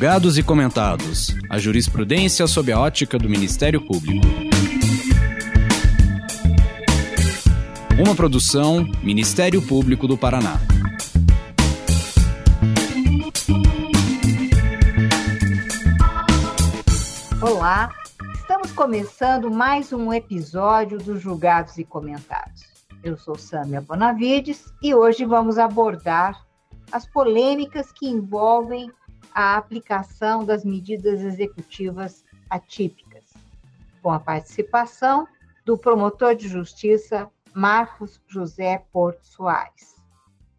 Julgados e comentados. A jurisprudência sob a ótica do Ministério Público. Uma produção Ministério Público do Paraná. Olá, estamos começando mais um episódio dos Julgados e Comentados. Eu sou Sâmia Bonavides e hoje vamos abordar as polêmicas que envolvem a aplicação das medidas executivas atípicas, com a participação do promotor de justiça Marcos José Porto Soares.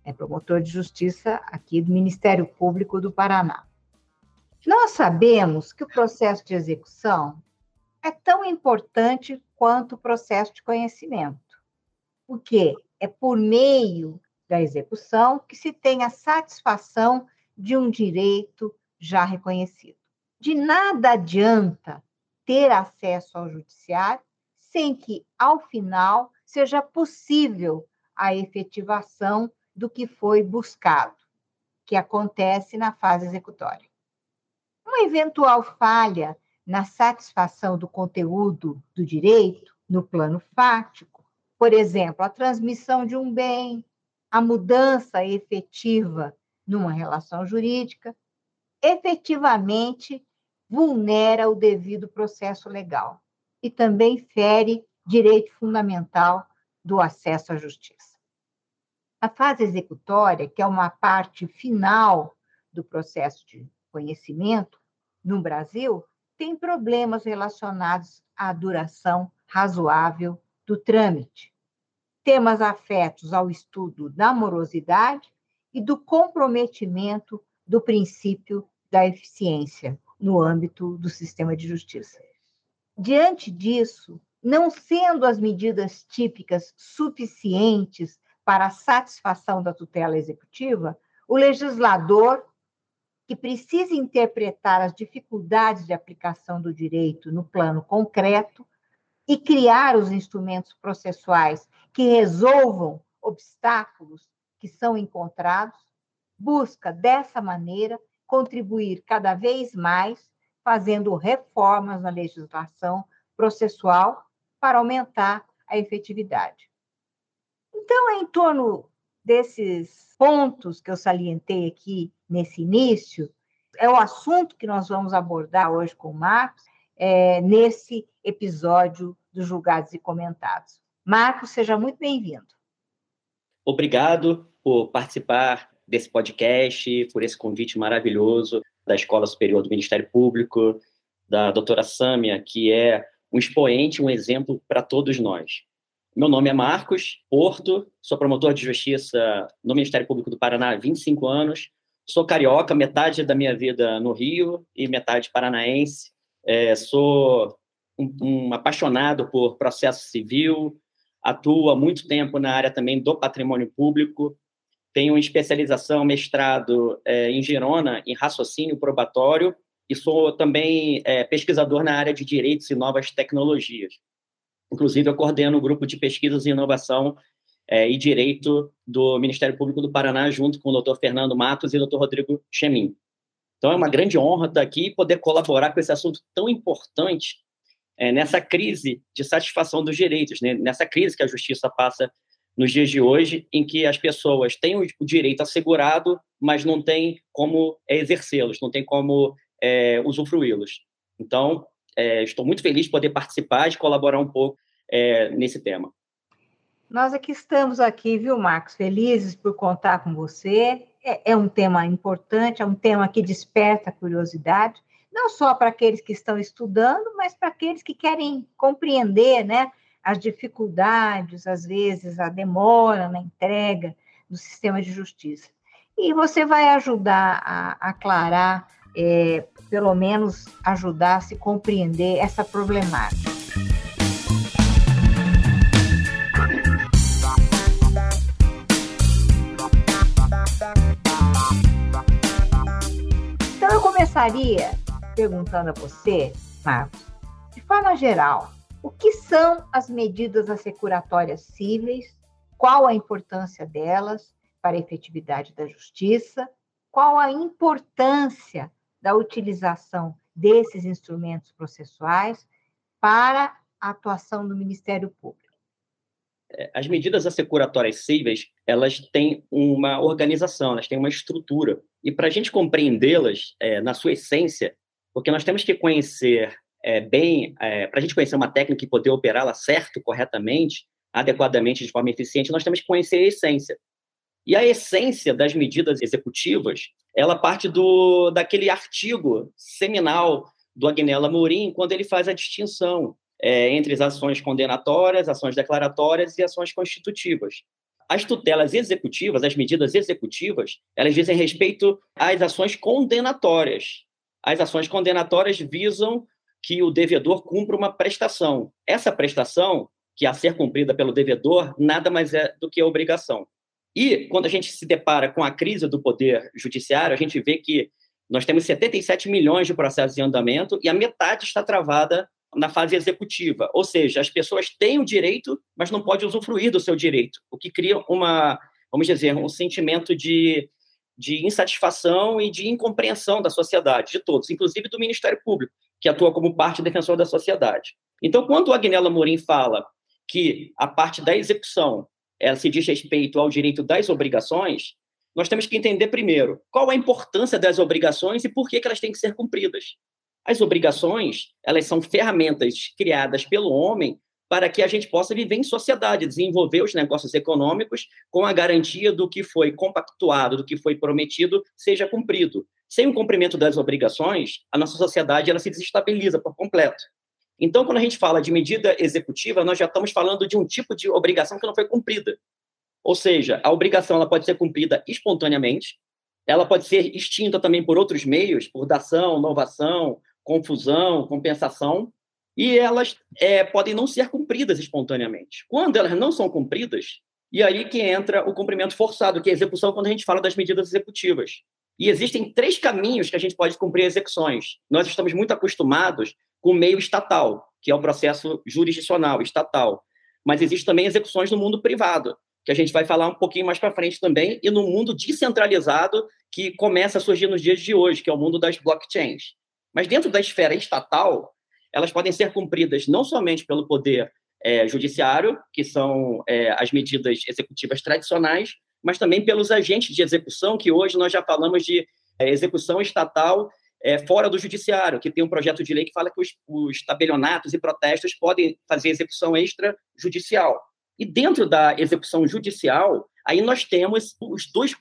É promotor de justiça aqui do Ministério Público do Paraná. Nós sabemos que o processo de execução é tão importante quanto o processo de conhecimento, porque é por meio da execução que se tem a satisfação de um direito já reconhecido. De nada adianta ter acesso ao judiciário sem que, ao final, seja possível a efetivação do que foi buscado, que acontece na fase executória. Uma eventual falha na satisfação do conteúdo do direito no plano fático, por exemplo, a transmissão de um bem, a mudança efetiva numa relação jurídica, efetivamente vulnera o devido processo legal e também fere direito fundamental do acesso à justiça. A fase executória, que é uma parte final do processo de conhecimento no Brasil, tem problemas relacionados à duração razoável do trâmite, temas afetos ao estudo da morosidade e do comprometimento do princípio da eficiência no âmbito do sistema de justiça. Diante disso, não sendo as medidas típicas suficientes para a satisfação da tutela executiva, o legislador, que precisa interpretar as dificuldades de aplicação do direito no plano concreto e criar os instrumentos processuais que resolvam obstáculos que são encontrados, busca, dessa maneira, contribuir cada vez mais, fazendo reformas na legislação processual para aumentar a efetividade. Então, é em torno desses pontos que eu salientei aqui nesse início, é o assunto que nós vamos abordar hoje com o Marcos, é, nesse episódio dos Julgados e Comentados. Marcos, seja muito bem-vindo. Obrigado por participar desse podcast, por esse convite maravilhoso da Escola Superior do Ministério Público, da doutora Sâmia, que é um expoente, um exemplo para todos nós. Meu nome é Marcos Porto, sou promotor de justiça no Ministério Público do Paraná há 25 anos. Sou carioca, metade da minha vida no Rio e metade paranaense. É, sou um, um apaixonado por processo civil, atuo há muito tempo na área também do patrimônio público, tenho especialização, mestrado é, em Girona, em raciocínio probatório, e sou também é, pesquisador na área de direitos e novas tecnologias. Inclusive, eu coordeno o grupo de pesquisas e inovação é, e direito do Ministério Público do Paraná, junto com o doutor Fernando Matos e o doutor Rodrigo Chemin. Então, é uma grande honra estar aqui e poder colaborar com esse assunto tão importante é, nessa crise de satisfação dos direitos, né? nessa crise que a justiça passa nos dias de hoje, em que as pessoas têm o direito assegurado, mas não têm como é, exercê-los, não têm como é, usufruí-los. Então, é, estou muito feliz de poder participar e colaborar um pouco é, nesse tema. Nós aqui estamos aqui, viu, Marcos, felizes por contar com você. É, é um tema importante, é um tema que desperta curiosidade, não só para aqueles que estão estudando, mas para aqueles que querem compreender, né, as dificuldades, às vezes a demora na entrega do sistema de justiça. E você vai ajudar a aclarar, é, pelo menos ajudar a se compreender essa problemática. Então, eu começaria perguntando a você, Marcos, de forma geral, o que são as medidas assecuratórias cíveis? Qual a importância delas para a efetividade da justiça? Qual a importância da utilização desses instrumentos processuais para a atuação do Ministério Público? É, as medidas assecuratórias cíveis, elas têm uma organização, elas têm uma estrutura. E para a gente compreendê-las é, na sua essência, porque nós temos que conhecer é, bem, é, para a gente conhecer uma técnica e poder operá-la certo, corretamente, adequadamente, de forma eficiente, nós temos que conhecer a essência. E a essência das medidas executivas, ela parte do daquele artigo seminal do Agnella Mourim, quando ele faz a distinção é, entre as ações condenatórias, ações declaratórias e ações constitutivas. As tutelas executivas, as medidas executivas, elas dizem respeito às ações condenatórias. As ações condenatórias visam que o devedor cumpra uma prestação. Essa prestação, que a ser cumprida pelo devedor, nada mais é do que a obrigação. E quando a gente se depara com a crise do poder judiciário, a gente vê que nós temos 77 milhões de processos em andamento e a metade está travada na fase executiva. Ou seja, as pessoas têm o direito, mas não podem usufruir do seu direito, o que cria uma, vamos dizer, um sentimento de, de insatisfação e de incompreensão da sociedade, de todos, inclusive do Ministério Público, que atua como parte defensor da sociedade. Então, quando o Agnella Morim fala que a parte da execução ela se diz respeito ao direito das obrigações, nós temos que entender primeiro qual a importância das obrigações e por que, que elas têm que ser cumpridas. As obrigações, elas são ferramentas criadas pelo homem para que a gente possa viver em sociedade, desenvolver os negócios econômicos com a garantia do que foi compactuado, do que foi prometido, seja cumprido. Sem o cumprimento das obrigações, a nossa sociedade ela se desestabiliza por completo. Então, quando a gente fala de medida executiva, nós já estamos falando de um tipo de obrigação que não foi cumprida. Ou seja, a obrigação ela pode ser cumprida espontaneamente, ela pode ser extinta também por outros meios, por dação, inovação, confusão, compensação, e elas é, podem não ser cumpridas espontaneamente. Quando elas não são cumpridas, e aí que entra o cumprimento forçado, que é a execução quando a gente fala das medidas executivas. E existem três caminhos que a gente pode cumprir execuções. Nós estamos muito acostumados com o meio estatal, que é o processo jurisdicional estatal. Mas existem também execuções no mundo privado, que a gente vai falar um pouquinho mais para frente também, e no mundo descentralizado que começa a surgir nos dias de hoje, que é o mundo das blockchains. Mas dentro da esfera estatal, elas podem ser cumpridas não somente pelo poder é, judiciário, que são é, as medidas executivas tradicionais, mas também pelos agentes de execução, que hoje nós já falamos de é, execução estatal é, fora do judiciário, que tem um projeto de lei que fala que os, os tabelionatos e protestos podem fazer execução extrajudicial. E dentro da execução judicial, aí nós temos os dois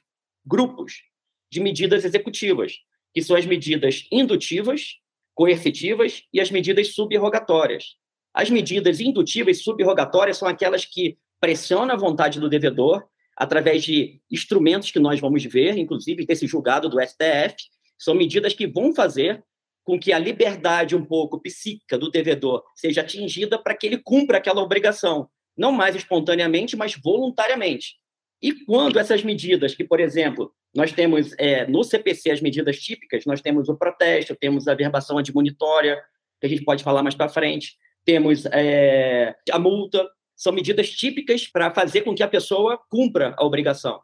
grupos de medidas executivas, que são as medidas indutivas, coercitivas e as medidas subrogatórias. As medidas indutivas e subrogatórias são aquelas que pressionam a vontade do devedor através de instrumentos que nós vamos ver, inclusive desse julgado do STF, são medidas que vão fazer com que a liberdade um pouco psíquica do devedor seja atingida para que ele cumpra aquela obrigação, não mais espontaneamente, mas voluntariamente. E quando essas medidas, que, por exemplo, nós temos é, no CPC as medidas típicas, nós temos o protesto, temos a verbação admonitória, que a gente pode falar mais para frente, temos é, a multa, são medidas típicas para fazer com que a pessoa cumpra a obrigação.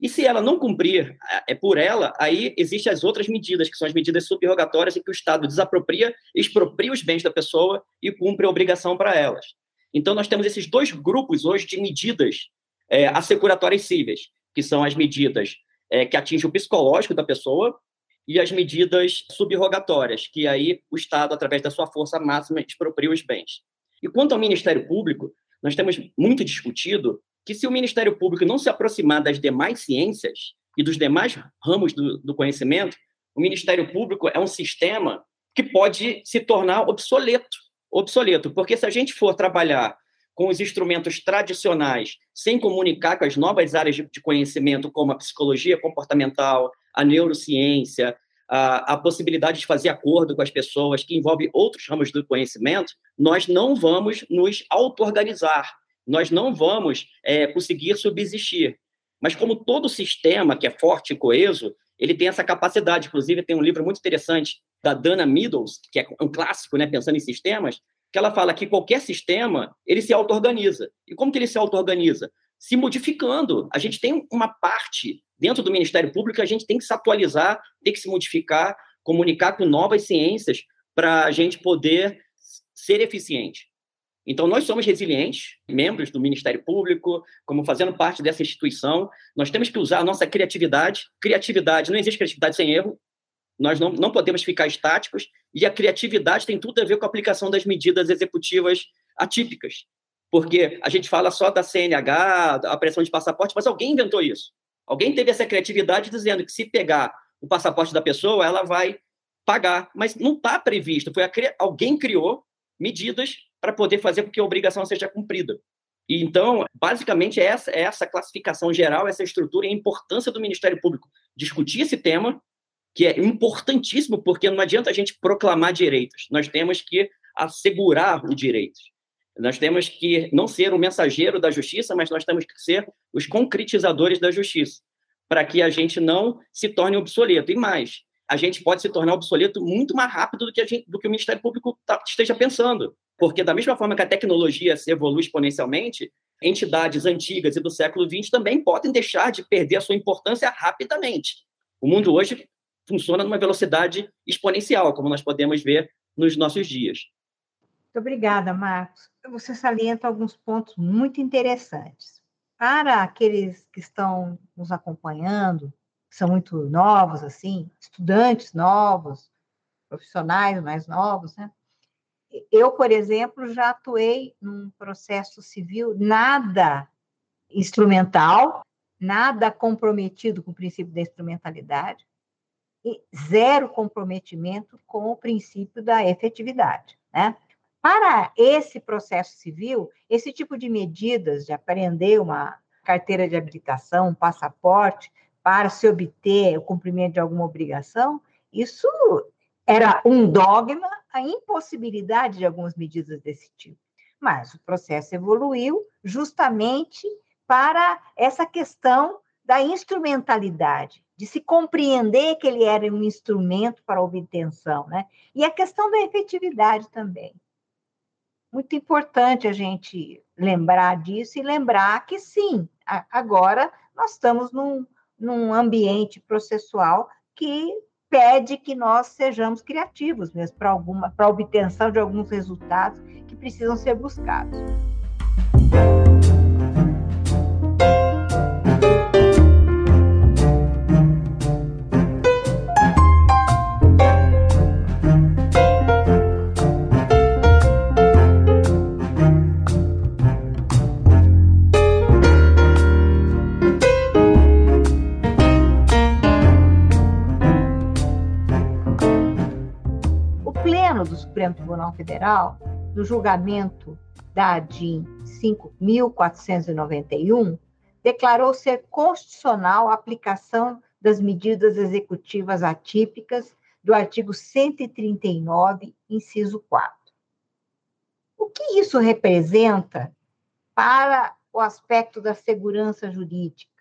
E se ela não cumprir é por ela, aí existem as outras medidas, que são as medidas subrogatórias, em que o Estado desapropria, expropria os bens da pessoa e cumpre a obrigação para elas. Então, nós temos esses dois grupos hoje de medidas é, assecuratórias cíveis, que são as medidas é, que atingem o psicológico da pessoa e as medidas subrogatórias, que aí o Estado, através da sua força máxima, expropria os bens. E quanto ao Ministério Público, nós temos muito discutido que se o Ministério Público não se aproximar das demais ciências e dos demais ramos do, do conhecimento, o Ministério Público é um sistema que pode se tornar obsoleto. Obsoleto, porque se a gente for trabalhar com os instrumentos tradicionais, sem comunicar com as novas áreas de conhecimento, como a psicologia comportamental, a neurociência, a, a, possibilidade de fazer acordo com as pessoas, que envolve outros ramos do conhecimento, nós não vamos nos auto-organizar, nós não vamos é, conseguir subsistir. Mas como todo sistema que é forte e coeso, ele tem essa capacidade. Inclusive, tem um livro muito interessante da Dana Meadows, que é um clássico, né, pensando em sistemas, que ela fala que qualquer sistema, ele se auto-organiza. E como que ele se auto-organiza? Se modificando. A gente tem uma parte dentro do Ministério Público, a gente tem que se atualizar, tem que se modificar, comunicar com novas ciências para a gente poder ser eficiente. Então, nós somos resilientes, membros do Ministério Público, como fazendo parte dessa instituição, nós temos que usar a nossa criatividade. Criatividade, não existe criatividade sem erro, nós não, não podemos ficar estáticos, e a criatividade tem tudo a ver com a aplicação das medidas executivas atípicas. Porque a gente fala só da CNH, a pressão de passaporte, mas alguém inventou isso. Alguém teve essa criatividade dizendo que se pegar o passaporte da pessoa, ela vai pagar. Mas não está previsto. Foi alguém criou medidas para poder fazer com que a obrigação seja cumprida. E, então, basicamente, essa, essa classificação geral, essa estrutura e a importância do Ministério Público discutir esse tema, que é importantíssimo, porque não adianta a gente proclamar direitos, nós temos que assegurar os direitos. Nós temos que não ser o mensageiro da justiça, mas nós temos que ser os concretizadores da justiça, para que a gente não se torne obsoleto. E mais, a gente pode se tornar obsoleto muito mais rápido do que, gente, do que o Ministério Público tá, esteja pensando. Porque, da mesma forma que a tecnologia se evolui exponencialmente, entidades antigas e do século XX também podem deixar de perder a sua importância rapidamente. O mundo hoje funciona numa velocidade exponencial, como nós podemos ver nos nossos dias. Muito obrigada, Marcos. Você salienta alguns pontos muito interessantes. Para aqueles que estão nos acompanhando, que são muito novos, assim, estudantes novos, profissionais mais novos, né? Eu, por exemplo, já atuei num processo civil nada instrumental, nada comprometido com o princípio da instrumentalidade, zero comprometimento com o princípio da efetividade. Né? Para esse processo civil, esse tipo de medidas de apreender uma carteira de habilitação, um passaporte, para se obter o cumprimento de alguma obrigação, isso era um dogma, a impossibilidade de algumas medidas desse tipo. Mas o processo evoluiu justamente para essa questão da instrumentalidade, de se compreender que ele era um instrumento para obtenção, né? E a questão da efetividade também. Muito importante a gente lembrar disso e lembrar que sim, agora nós estamos num, num ambiente processual que pede que nós sejamos criativos mesmo para alguma para obtenção de alguns resultados que precisam ser buscados. Tribunal Federal, no julgamento da ADIM 5.491, declarou ser constitucional a aplicação das medidas executivas atípicas do artigo 139, inciso 4. O que isso representa para o aspecto da segurança jurídica,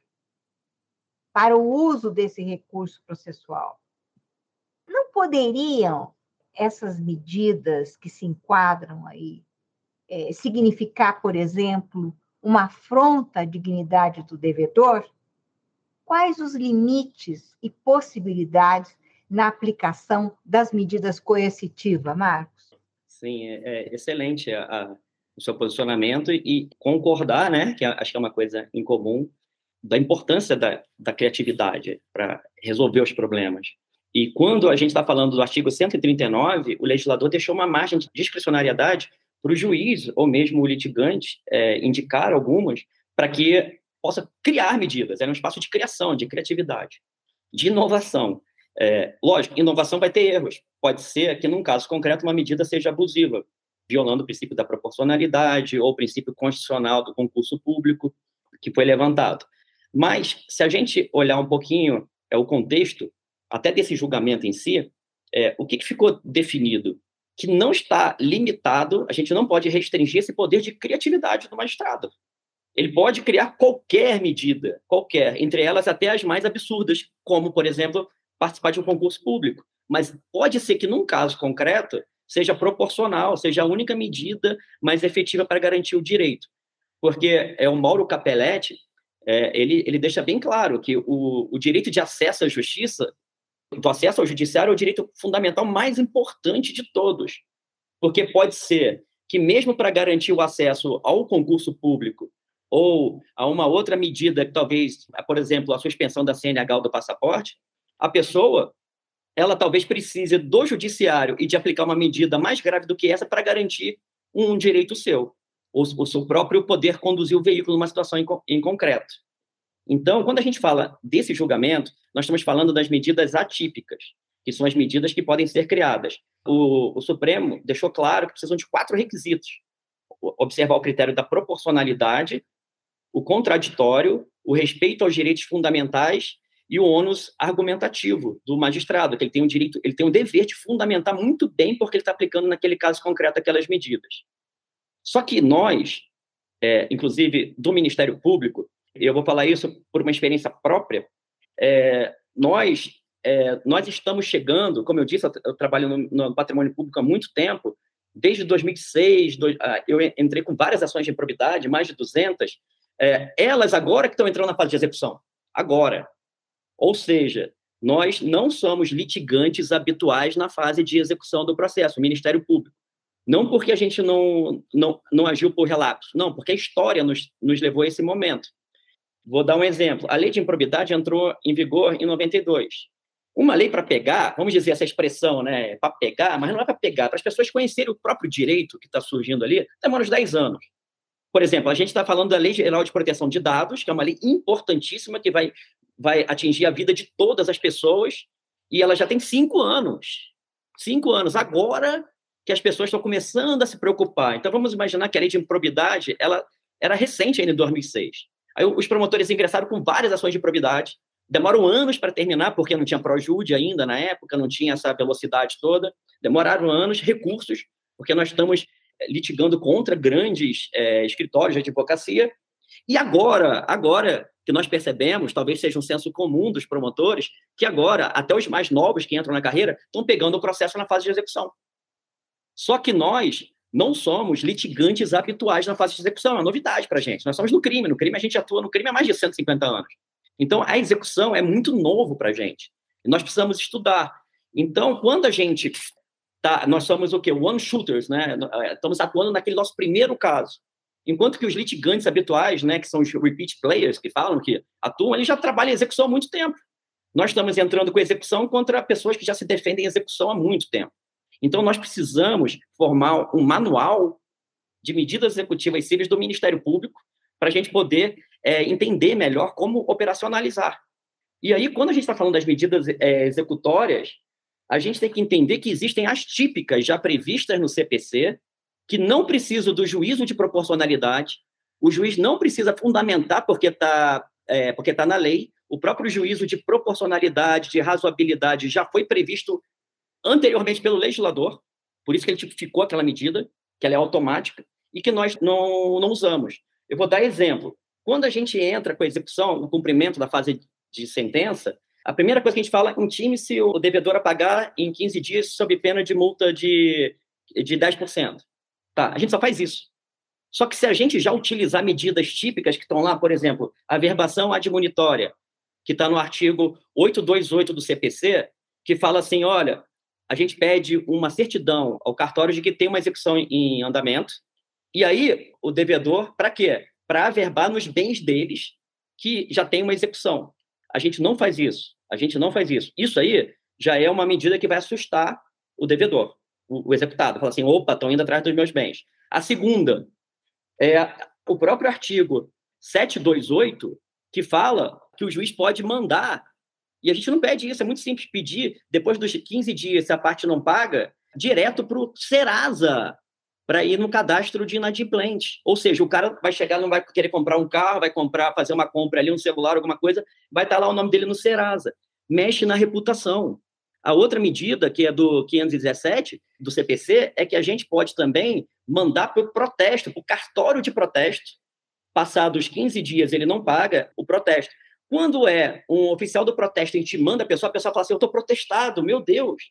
para o uso desse recurso processual? Não poderiam essas medidas que se enquadram aí é, significar, por exemplo, uma afronta à dignidade do devedor? Quais os limites e possibilidades na aplicação das medidas coercitivas, Marcos? Sim, é, é excelente a, a, o seu posicionamento e concordar, né, que acho que é uma coisa em comum, da importância da, da criatividade para resolver os problemas. E quando a gente está falando do artigo 139, o legislador deixou uma margem de discricionariedade para o juiz ou mesmo o litigante é, indicar algumas para que possa criar medidas. É um espaço de criação, de criatividade, de inovação. É, lógico, inovação vai ter erros. Pode ser que, num caso concreto, uma medida seja abusiva, violando o princípio da proporcionalidade ou o princípio constitucional do concurso público que foi levantado. Mas, se a gente olhar um pouquinho é, o contexto, até desse julgamento em si, é, o que, que ficou definido? Que não está limitado, a gente não pode restringir esse poder de criatividade do magistrado. Ele pode criar qualquer medida, qualquer, entre elas até as mais absurdas, como, por exemplo, participar de um concurso público. Mas pode ser que, num caso concreto, seja proporcional, seja a única medida mais efetiva para garantir o direito. Porque é o Mauro Capelletti, é, ele, ele deixa bem claro que o, o direito de acesso à justiça do acesso ao judiciário é o direito fundamental mais importante de todos. Porque pode ser que, mesmo para garantir o acesso ao concurso público ou a uma outra medida, que talvez, por exemplo, a suspensão da CNH ou do passaporte, a pessoa ela talvez precise do judiciário e de aplicar uma medida mais grave do que essa para garantir um direito seu, ou o seu próprio poder conduzir o veículo numa situação em, em concreto. Então, quando a gente fala desse julgamento, nós estamos falando das medidas atípicas, que são as medidas que podem ser criadas. O, o Supremo deixou claro que precisam de quatro requisitos: observar o critério da proporcionalidade, o contraditório, o respeito aos direitos fundamentais e o ônus argumentativo do magistrado, que ele tem o direito, ele tem o dever de fundamentar muito bem porque ele está aplicando naquele caso concreto aquelas medidas. Só que nós, é, inclusive do Ministério Público, eu vou falar isso por uma experiência própria, é, nós é, nós estamos chegando, como eu disse, eu, trabalho no, no, patrimônio público há muito tempo, desde 2006, do, ah, eu entrei com várias ações de improbidade, mais de 200, é, elas agora que estão entrando na fase de execução, agora. Ou seja, nós não somos litigantes habituais na fase de execução do processo, o Ministério Público. Não porque a gente não, não, não agiu por relapso, não, porque a história nos, nos levou a esse momento. Vou dar um exemplo. A lei de improbidade entrou em vigor em 92. Uma lei para pegar, vamos dizer essa expressão, né, para pegar, mas não é para pegar, para as pessoas conhecerem o próprio direito que está surgindo ali, demora uns 10 anos. Por exemplo, a gente está falando da Lei Geral de Proteção de Dados, que é uma lei importantíssima que vai, vai atingir a vida de todas as pessoas, e ela já tem cinco anos. Cinco anos. Agora que as pessoas estão começando a se preocupar. Então, vamos imaginar que a lei de improbidade ela era recente ainda em 2006. Aí os promotores ingressaram com várias ações de probidade, demoram anos para terminar, porque não tinha projude ainda na época, não tinha essa velocidade toda, demoraram anos, recursos, porque nós estamos eh, litigando contra grandes é, escritórios de advocacia, e agora, agora que nós percebemos, talvez seja um senso comum dos promotores, que agora, até os mais novos que entram na carreira, estão pegando o processo na fase de execução. Só que nós não somos litigantes habituais na fase de execução, é novidade para a gente. Nós somos no crime, no crime a gente atua no crime há mais de 150 anos. Então, a execução é muito novo para a gente. Nós precisamos estudar. Então, quando a gente tá, nós somos o quê? One shooters, né? É, estamos atuando naquele nosso primeiro caso. Enquanto que os litigantes habituais, né, que são os repeat players, que falam que atuam, eles já trabalham em execução há muito tempo. Nós estamos entrando com execução contra pessoas que já se defendem em execução há muito tempo. Então, nós precisamos formar um manual de medidas executivas cíveis do Ministério Público para a gente poder é, entender melhor como operacionalizar. E aí, quando a gente está falando das medidas é, executórias, a gente tem que entender que existem as típicas já previstas no CPC, que não precisam do juízo de proporcionalidade, o juiz não precisa fundamentar porque está é, porque tá na lei, o próprio juízo de proporcionalidade, de razoabilidade já foi previsto anteriormente pelo legislador, por isso que ele tipificou aquela medida, que ela é automática, e que nós não, não usamos. Eu vou dar exemplo. Quando a gente entra com a execução, no cumprimento da fase de sentença, a primeira coisa que a gente fala é intime-se o devedor a pagar em 15 dias sob pena de multa de, de 10%. Tá, a gente só faz isso. Só que se a gente já utilizar medidas típicas que estão lá, por exemplo, a verbação admonitória, que está no artigo 828 do CPC, que fala assim, olha, a gente pede uma certidão ao cartório de que tem uma execução em andamento. E aí, o devedor, para quê? Para averbar nos bens deles que já tem uma execução. A gente não faz isso. A gente não faz isso. Isso aí já é uma medida que vai assustar o devedor, o, o executado. Fala assim: opa, estão indo atrás dos meus bens. A segunda é o próprio artigo 728, que fala que o juiz pode mandar e a gente não pede isso, é muito simples pedir, depois dos 15 dias, se a parte não paga, direto para o Serasa, para ir no cadastro de inadimplente. Ou seja, o cara vai chegar, não vai querer comprar um carro, vai comprar, fazer uma compra ali, um celular, alguma coisa, vai estar tá lá o nome dele no Serasa. Mexe na reputação. A outra medida, que é do 517, do CPC, é que a gente pode também mandar para o protesto, para o cartório de protesto. Passados 15 dias ele não paga o protesto. Quando é um oficial do protesto, manda a pessoa, a pessoa fala assim: eu estou protestado, meu Deus.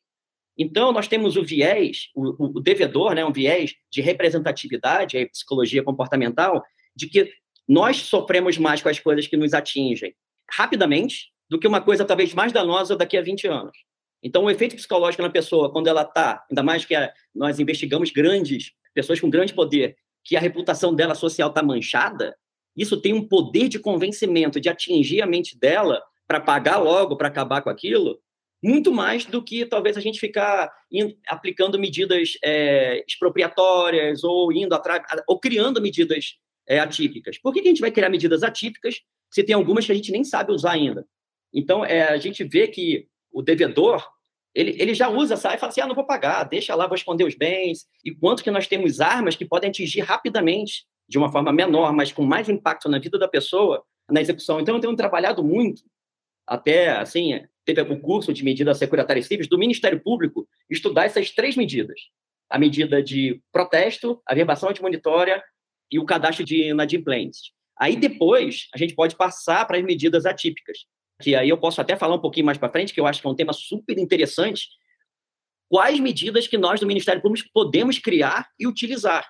Então, nós temos o viés, o, o devedor, né, um viés de representatividade, a psicologia comportamental, de que nós sofremos mais com as coisas que nos atingem rapidamente do que uma coisa talvez mais danosa daqui a 20 anos. Então, o efeito psicológico na pessoa, quando ela está, ainda mais que a, nós investigamos grandes, pessoas com grande poder, que a reputação dela social está manchada, isso tem um poder de convencimento, de atingir a mente dela para pagar logo, para acabar com aquilo, muito mais do que talvez a gente ficar aplicando medidas é, expropriatórias ou indo atrás, ou criando medidas é, atípicas. Por que, que, a gente vai criar medidas atípicas se tem algumas que a gente nem sabe usar ainda? Então, é, a gente vê que o devedor, ele, ele já usa, sai e fala assim, ah, não vou pagar, deixa lá, vou esconder os bens. E quanto que nós temos armas que podem atingir rapidamente, de uma forma menor, mas com mais impacto na vida da pessoa, na execução. Então, eu tenho trabalhado muito, até, assim, teve o curso de medidas securitárias cíveis do Ministério Público, estudar essas três medidas. A medida de protesto, a verbação antimonitória e o cadastro de inadimplentes. Aí, depois, a gente pode passar para as medidas atípicas, que aí eu posso até falar um pouquinho mais para frente, que eu acho que é um tema super interessante. Quais medidas que nós do Ministério Público podemos criar e utilizar?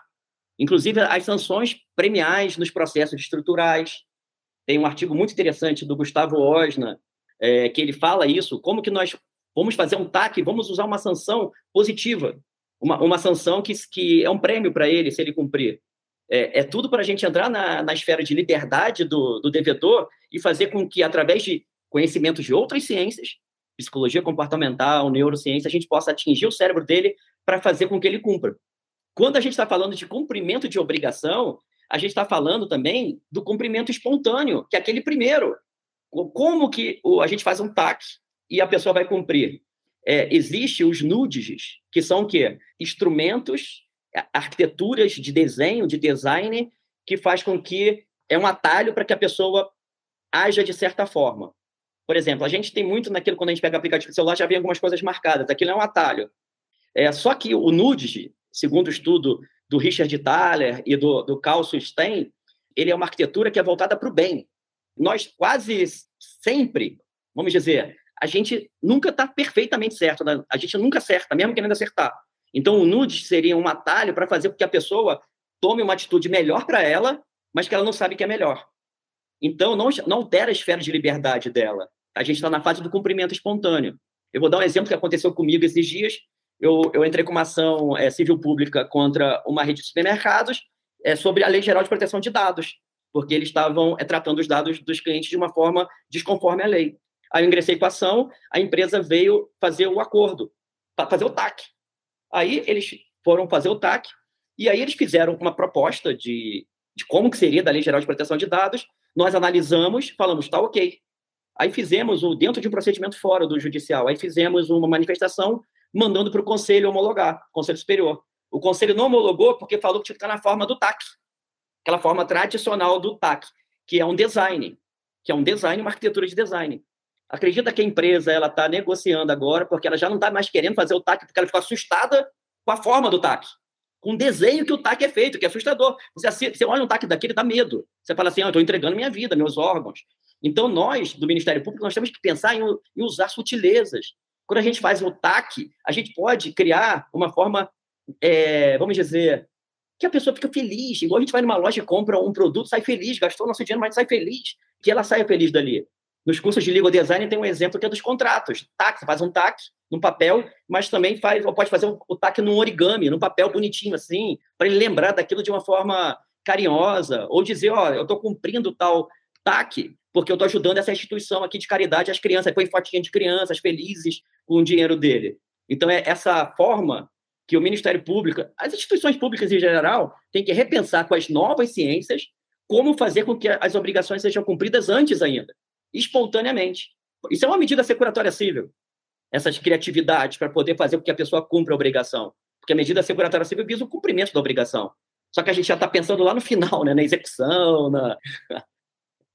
Inclusive as sanções premiais nos processos estruturais. Tem um artigo muito interessante do Gustavo Osna, é, que ele fala isso, como que nós vamos fazer um TAC, vamos usar uma sanção positiva, uma, uma sanção que, que é um prêmio para ele se ele cumprir. É, é tudo para a gente entrar na, na esfera de liberdade do, do devedor e fazer com que, através de conhecimentos de outras ciências, psicologia comportamental, neurociência, a gente possa atingir o cérebro dele para fazer com que ele cumpra. Quando a gente está falando de cumprimento de obrigação, a gente está falando também do cumprimento espontâneo, que é aquele primeiro. Como que a gente faz um TAC e a pessoa vai cumprir? É, existe os nudes, que são o quê? Instrumentos, arquiteturas de desenho, de design, que faz com que é um atalho para que a pessoa haja de certa forma. Por exemplo, a gente tem muito naquilo, quando a gente pega aplicativo de celular, já vem algumas coisas marcadas. Aquilo é um atalho. É, só que o Nudge, segundo o estudo do Richard Thaler e do, do Carl Stein, ele é uma arquitetura que é voltada para o bem. Nós quase sempre, vamos dizer, a gente nunca está perfeitamente certo, né? a gente nunca acerta, mesmo querendo acertar. Então, o Nudge seria um atalho para fazer com que a pessoa tome uma atitude melhor para ela, mas que ela não sabe que é melhor. Então, não, não altera a esfera de liberdade dela a gente está na fase do cumprimento espontâneo. Eu vou dar um exemplo que aconteceu comigo esses dias. Eu, eu entrei com uma ação é, civil pública contra uma rede de supermercados é, sobre a Lei Geral de Proteção de Dados, porque eles estavam é, tratando os dados dos clientes de uma forma desconforme à lei. Aí eu ingressei com a ação, a empresa veio fazer o acordo, fazer o TAC. Aí eles foram fazer o TAC, e aí eles fizeram uma proposta de, de como que seria da Lei Geral de Proteção de Dados, nós analisamos, falamos, está ok, Aí fizemos, o, dentro de um procedimento fora do judicial, aí fizemos uma manifestação mandando para o conselho homologar, conselho superior. O conselho não homologou porque falou que tinha que estar na forma do TAC, aquela forma tradicional do TAC, que é um design, que é um design, uma arquitetura de design. Acredita que a empresa ela está negociando agora porque ela já não está mais querendo fazer o TAC porque ela ficou assustada com a forma do TAC, com o desenho que o TAC é feito, que é assustador. Você, você olha um TAC daquele, dá medo. Você fala assim, ah, estou entregando minha vida, meus órgãos. Então, nós, do Ministério Público, nós temos que pensar em, em usar sutilezas. Quando a gente faz o TAC, a gente pode criar uma forma, é, vamos dizer, que a pessoa fica feliz. Igual a gente vai numa loja e compra um produto, sai feliz, gastou nosso dinheiro, mas sai feliz. Que ela saia feliz dali. Nos cursos de legal design tem um exemplo que é dos contratos. TAC, você faz um TAC num papel, mas também faz, pode fazer o TAC num origami, num papel bonitinho assim, para ele lembrar daquilo de uma forma carinhosa, ou dizer, ó, eu estou cumprindo tal TAC, porque eu estou ajudando essa instituição aqui de caridade às crianças. Põe fotinha de crianças felizes com o dinheiro dele. Então, é essa forma que o Ministério Público, as instituições públicas em geral, têm que repensar com as novas ciências como fazer com que as obrigações sejam cumpridas antes ainda, espontaneamente. Isso é uma medida securatória civil, essas criatividades para poder fazer com que a pessoa cumpra a obrigação. Porque a medida securatória civil visa o cumprimento da obrigação. Só que a gente já está pensando lá no final, né? na execução, na,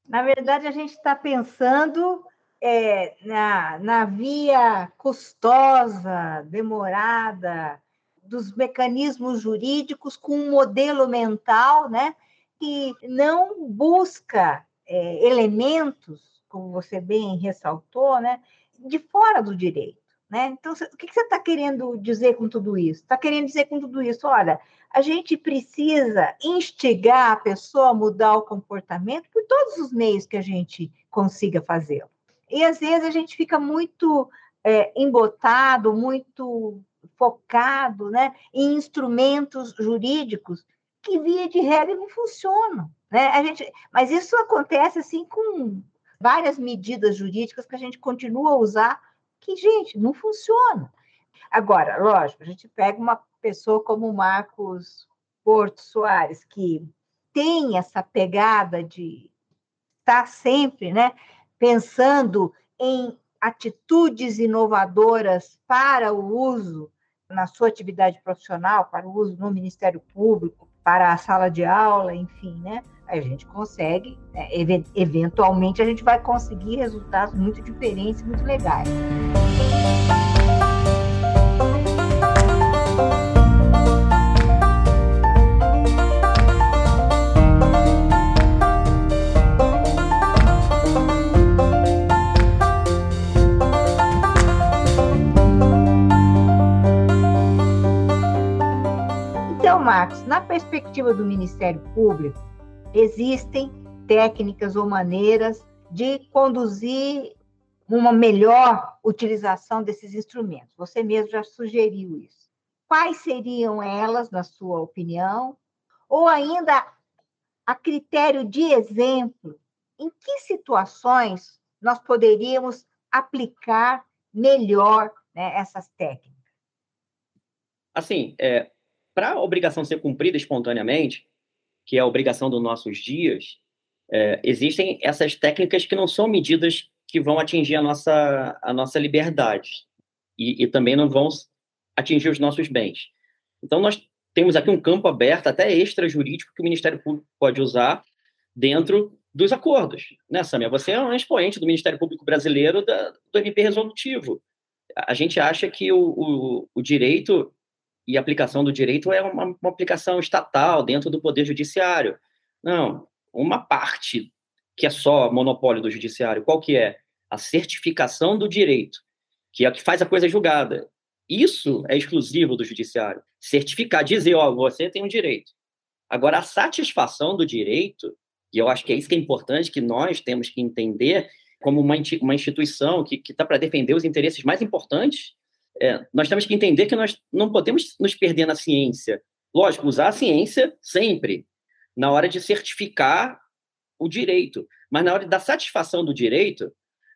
na verdade, a gente está pensando é, na, na via custosa, demorada, dos mecanismos jurídicos com um modelo mental né, que não busca é, elementos, como você bem ressaltou, né, de fora do direito. Né? Então, o que você está querendo dizer com tudo isso? Está querendo dizer com tudo isso, olha, a gente precisa instigar a pessoa a mudar o comportamento por todos os meios que a gente consiga fazê-lo. E às vezes a gente fica muito é, embotado, muito focado né, em instrumentos jurídicos que, via de regra, não funcionam. Né? A gente, mas isso acontece assim com várias medidas jurídicas que a gente continua a usar, que, gente, não funciona. Agora, lógico, a gente pega uma pessoa como o Marcos Porto Soares, que tem essa pegada de estar sempre né, pensando em atitudes inovadoras para o uso na sua atividade profissional, para o uso no Ministério Público, para a sala de aula, enfim, né? A gente consegue, né, eventualmente, a gente vai conseguir resultados muito diferentes, muito legais. Na perspectiva do Ministério Público, existem técnicas ou maneiras de conduzir uma melhor utilização desses instrumentos. Você mesmo já sugeriu isso. Quais seriam elas, na sua opinião? Ou ainda, a critério de exemplo, em que situações nós poderíamos aplicar melhor né, essas técnicas? Assim, é, para a obrigação ser cumprida espontaneamente, que é a obrigação dos nossos dias, é, existem essas técnicas que não são medidas que vão atingir a nossa, a nossa liberdade e, e também não vão atingir os nossos bens. Então, nós temos aqui um campo aberto, até extra-jurídico, que o Ministério Público pode usar dentro dos acordos. Né, Samia? Você é um expoente do Ministério Público Brasileiro da, do MP Resolutivo. A gente acha que o, o, o direito e a aplicação do direito é uma, uma aplicação estatal dentro do Poder Judiciário. Não, uma parte que é só monopólio do Judiciário, qual que é? A certificação do direito, que é o que faz a coisa julgada. Isso é exclusivo do Judiciário. Certificar, dizer, ó, você tem um direito. Agora, a satisfação do direito, e eu acho que é isso que é importante, que nós temos que entender como uma, uma instituição que está para defender os interesses mais importantes é, nós temos que entender que nós não podemos nos perder na ciência. Lógico, usar a ciência sempre, na hora de certificar o direito. Mas na hora da satisfação do direito,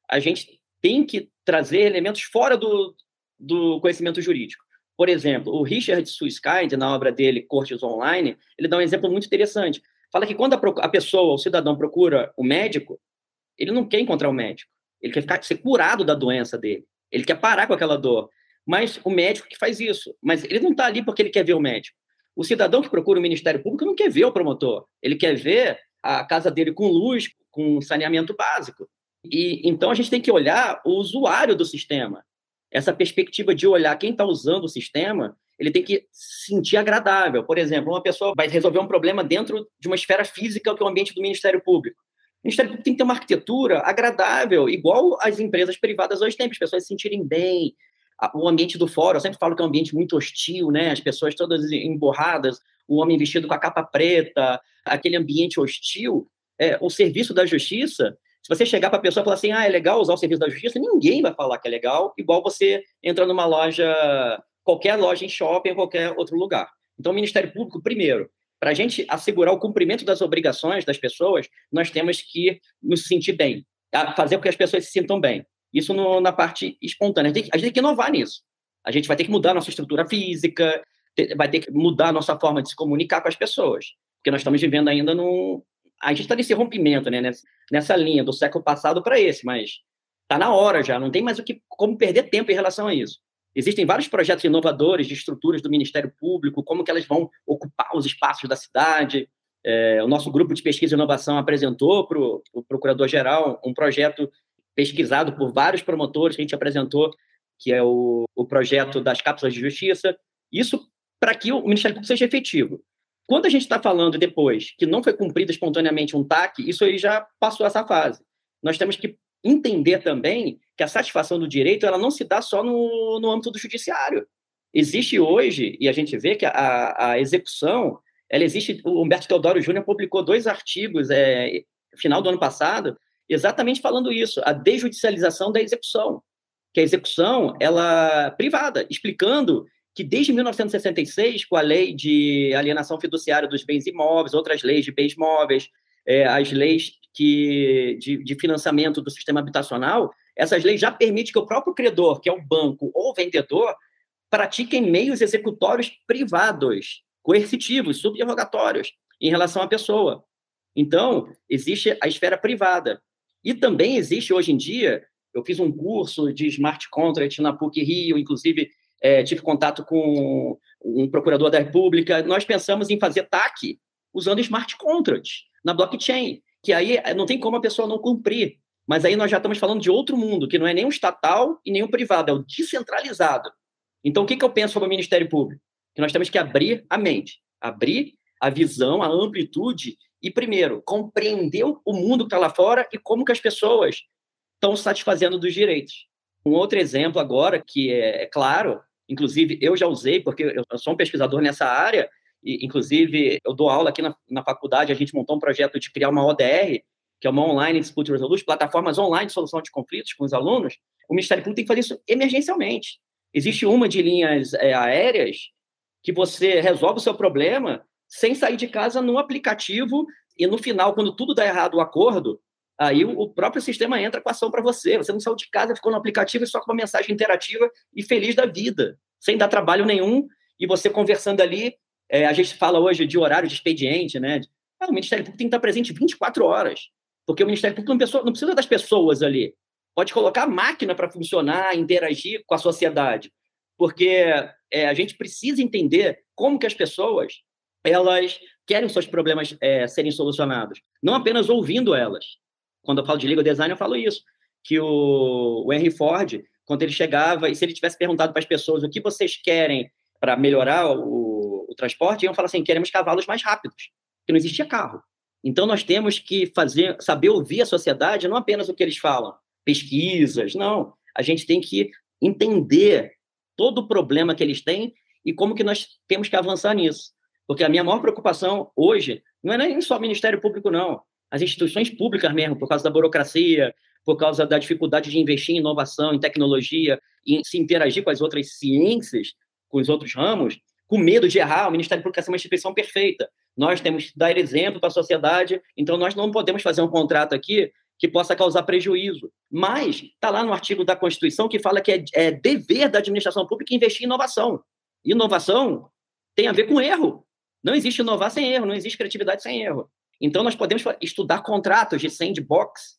a gente tem que trazer elementos fora do, do conhecimento jurídico. Por exemplo, o Richard Susskind, na obra dele, Cortes Online, ele dá um exemplo muito interessante. Fala que quando a, pessoa, o cidadão, procura o médico, ele não quer encontrar o médico. Ele quer ficar, ser curado da doença dele. Ele quer parar com aquela dor mas o médico que faz isso. Mas ele não está ali porque ele quer ver o médico. O cidadão que procura o Ministério Público não quer ver o promotor. Ele quer ver a casa dele com luz, com saneamento básico. E então a gente tem que olhar o usuário do sistema. Essa perspectiva de olhar quem está usando o sistema, ele tem que se sentir agradável. Por exemplo, uma pessoa vai resolver um problema dentro de uma esfera física, que é o ambiente do Ministério Público. O Ministério Público tem que ter uma arquitetura agradável, igual as empresas privadas hoje têm, para as pessoas se sentirem bem, o ambiente do fórum, eu sempre falo que é um ambiente muito hostil, né? As pessoas todas emborradas, o homem vestido com a capa preta, aquele ambiente hostil. É, o serviço da justiça, se você chegar para a pessoa e falar assim, ah, é legal usar o serviço da justiça, ninguém vai falar que é legal, igual você entra numa loja, qualquer loja em shopping, qualquer outro lugar. Então, o Ministério Público, primeiro, para a gente assegurar o cumprimento das obrigações das pessoas, nós temos que nos sentir bem, fazer com que as pessoas se sintam bem. Isso no, na parte espontânea. A gente, tem, a gente tem que inovar nisso. A gente vai ter que mudar nossa estrutura física, vai ter que mudar nossa forma de se comunicar com as pessoas. Porque nós estamos vivendo ainda num. A gente está nesse rompimento, né? Nessa, nessa linha do século passado para esse, mas está na hora já, não tem mais o que, como perder tempo em relação a isso. Existem vários projetos inovadores de estruturas do Ministério Público, como que elas vão ocupar os espaços da cidade. É, o nosso grupo de pesquisa e inovação apresentou para o pro Procurador-Geral um projeto pesquisado por vários promotores que a gente apresentou, que é o, o projeto das cápsulas de justiça. Isso para que o Ministério Público seja efetivo. Quando a gente está falando depois que não foi cumprido espontaneamente um TAC, isso aí já passou essa fase. Nós temos que entender também que a satisfação do direito ela não se dá só no, no âmbito do judiciário. Existe hoje, e a gente vê que a, a execução, ela existe. O Humberto Teodoro Júnior publicou dois artigos, é, final do ano passado, exatamente falando isso, a desjudicialização da execução. que a execução ela privada, explicando que desde 1966, com a lei de alienação fiduciária dos bens imóveis, outras leis de bens móveis, é, as leis que, de, de, financiamento do sistema habitacional, essas leis já permitem que o próprio credor, que é o banco ou o vendedor, pratiquem meios executórios privados, coercitivos, subrogatórios, em relação à pessoa. Então, existe a esfera privada. E também existe, hoje em dia, eu fiz um curso de smart contract na PUC Rio, inclusive é, tive contato com um procurador da República. Nós pensamos em fazer TAC usando smart contracts na blockchain, que aí é, não tem como a pessoa não cumprir. Mas aí nós já estamos falando de outro mundo, que não é nem o estatal e nem o privado, é o descentralizado. Então, o que, que eu penso sobre o Ministério Público? Que nós temos que abrir a mente, abrir a visão, a amplitude e, primeiro, compreender o mundo que está lá fora e como que as pessoas estão satisfazendo dos direitos. Um outro exemplo agora, que é, é claro, inclusive eu já usei, porque eu sou um pesquisador nessa área, e, inclusive eu dou aula aqui na, na faculdade, a gente montou um projeto de criar uma ODR, que é uma Online Dispute Resolution, plataformas online de solução de conflitos com os alunos, o Ministério Público tem que fazer isso emergencialmente. Existe uma de linhas é, aéreas que você resolve o seu problema sem sair de casa no aplicativo e no final, quando tudo dá errado o acordo, aí o próprio sistema entra com ação para você. Você não saiu de casa, ficou no aplicativo só com uma mensagem interativa e feliz da vida, sem dar trabalho nenhum, e você conversando ali. É, a gente fala hoje de horário de expediente, né? Ah, o Ministério Público tem que estar presente 24 horas, porque o Ministério Público não, não precisa das pessoas ali. Pode colocar a máquina para funcionar, interagir com a sociedade, porque é, a gente precisa entender como que as pessoas elas querem seus problemas é, serem solucionados, não apenas ouvindo elas. Quando eu falo de legal design, eu falo isso, que o, o Henry Ford, quando ele chegava, e se ele tivesse perguntado para as pessoas o que vocês querem para melhorar o, o transporte, iam falar assim, queremos cavalos mais rápidos, porque não existia carro. Então, nós temos que fazer, saber ouvir a sociedade, não apenas o que eles falam, pesquisas, não. A gente tem que entender todo o problema que eles têm e como que nós temos que avançar nisso. Porque a minha maior preocupação hoje não é nem só o Ministério Público, não. As instituições públicas mesmo, por causa da burocracia, por causa da dificuldade de investir em inovação, em tecnologia, em se interagir com as outras ciências, com os outros ramos, com medo de errar, o Ministério Público é uma instituição perfeita. Nós temos que dar exemplo para a sociedade, então nós não podemos fazer um contrato aqui que possa causar prejuízo. Mas está lá no artigo da Constituição que fala que é, é dever da administração pública investir em inovação. Inovação tem a ver com erro. Não existe inovar sem erro, não existe criatividade sem erro. Então, nós podemos estudar contratos de sandbox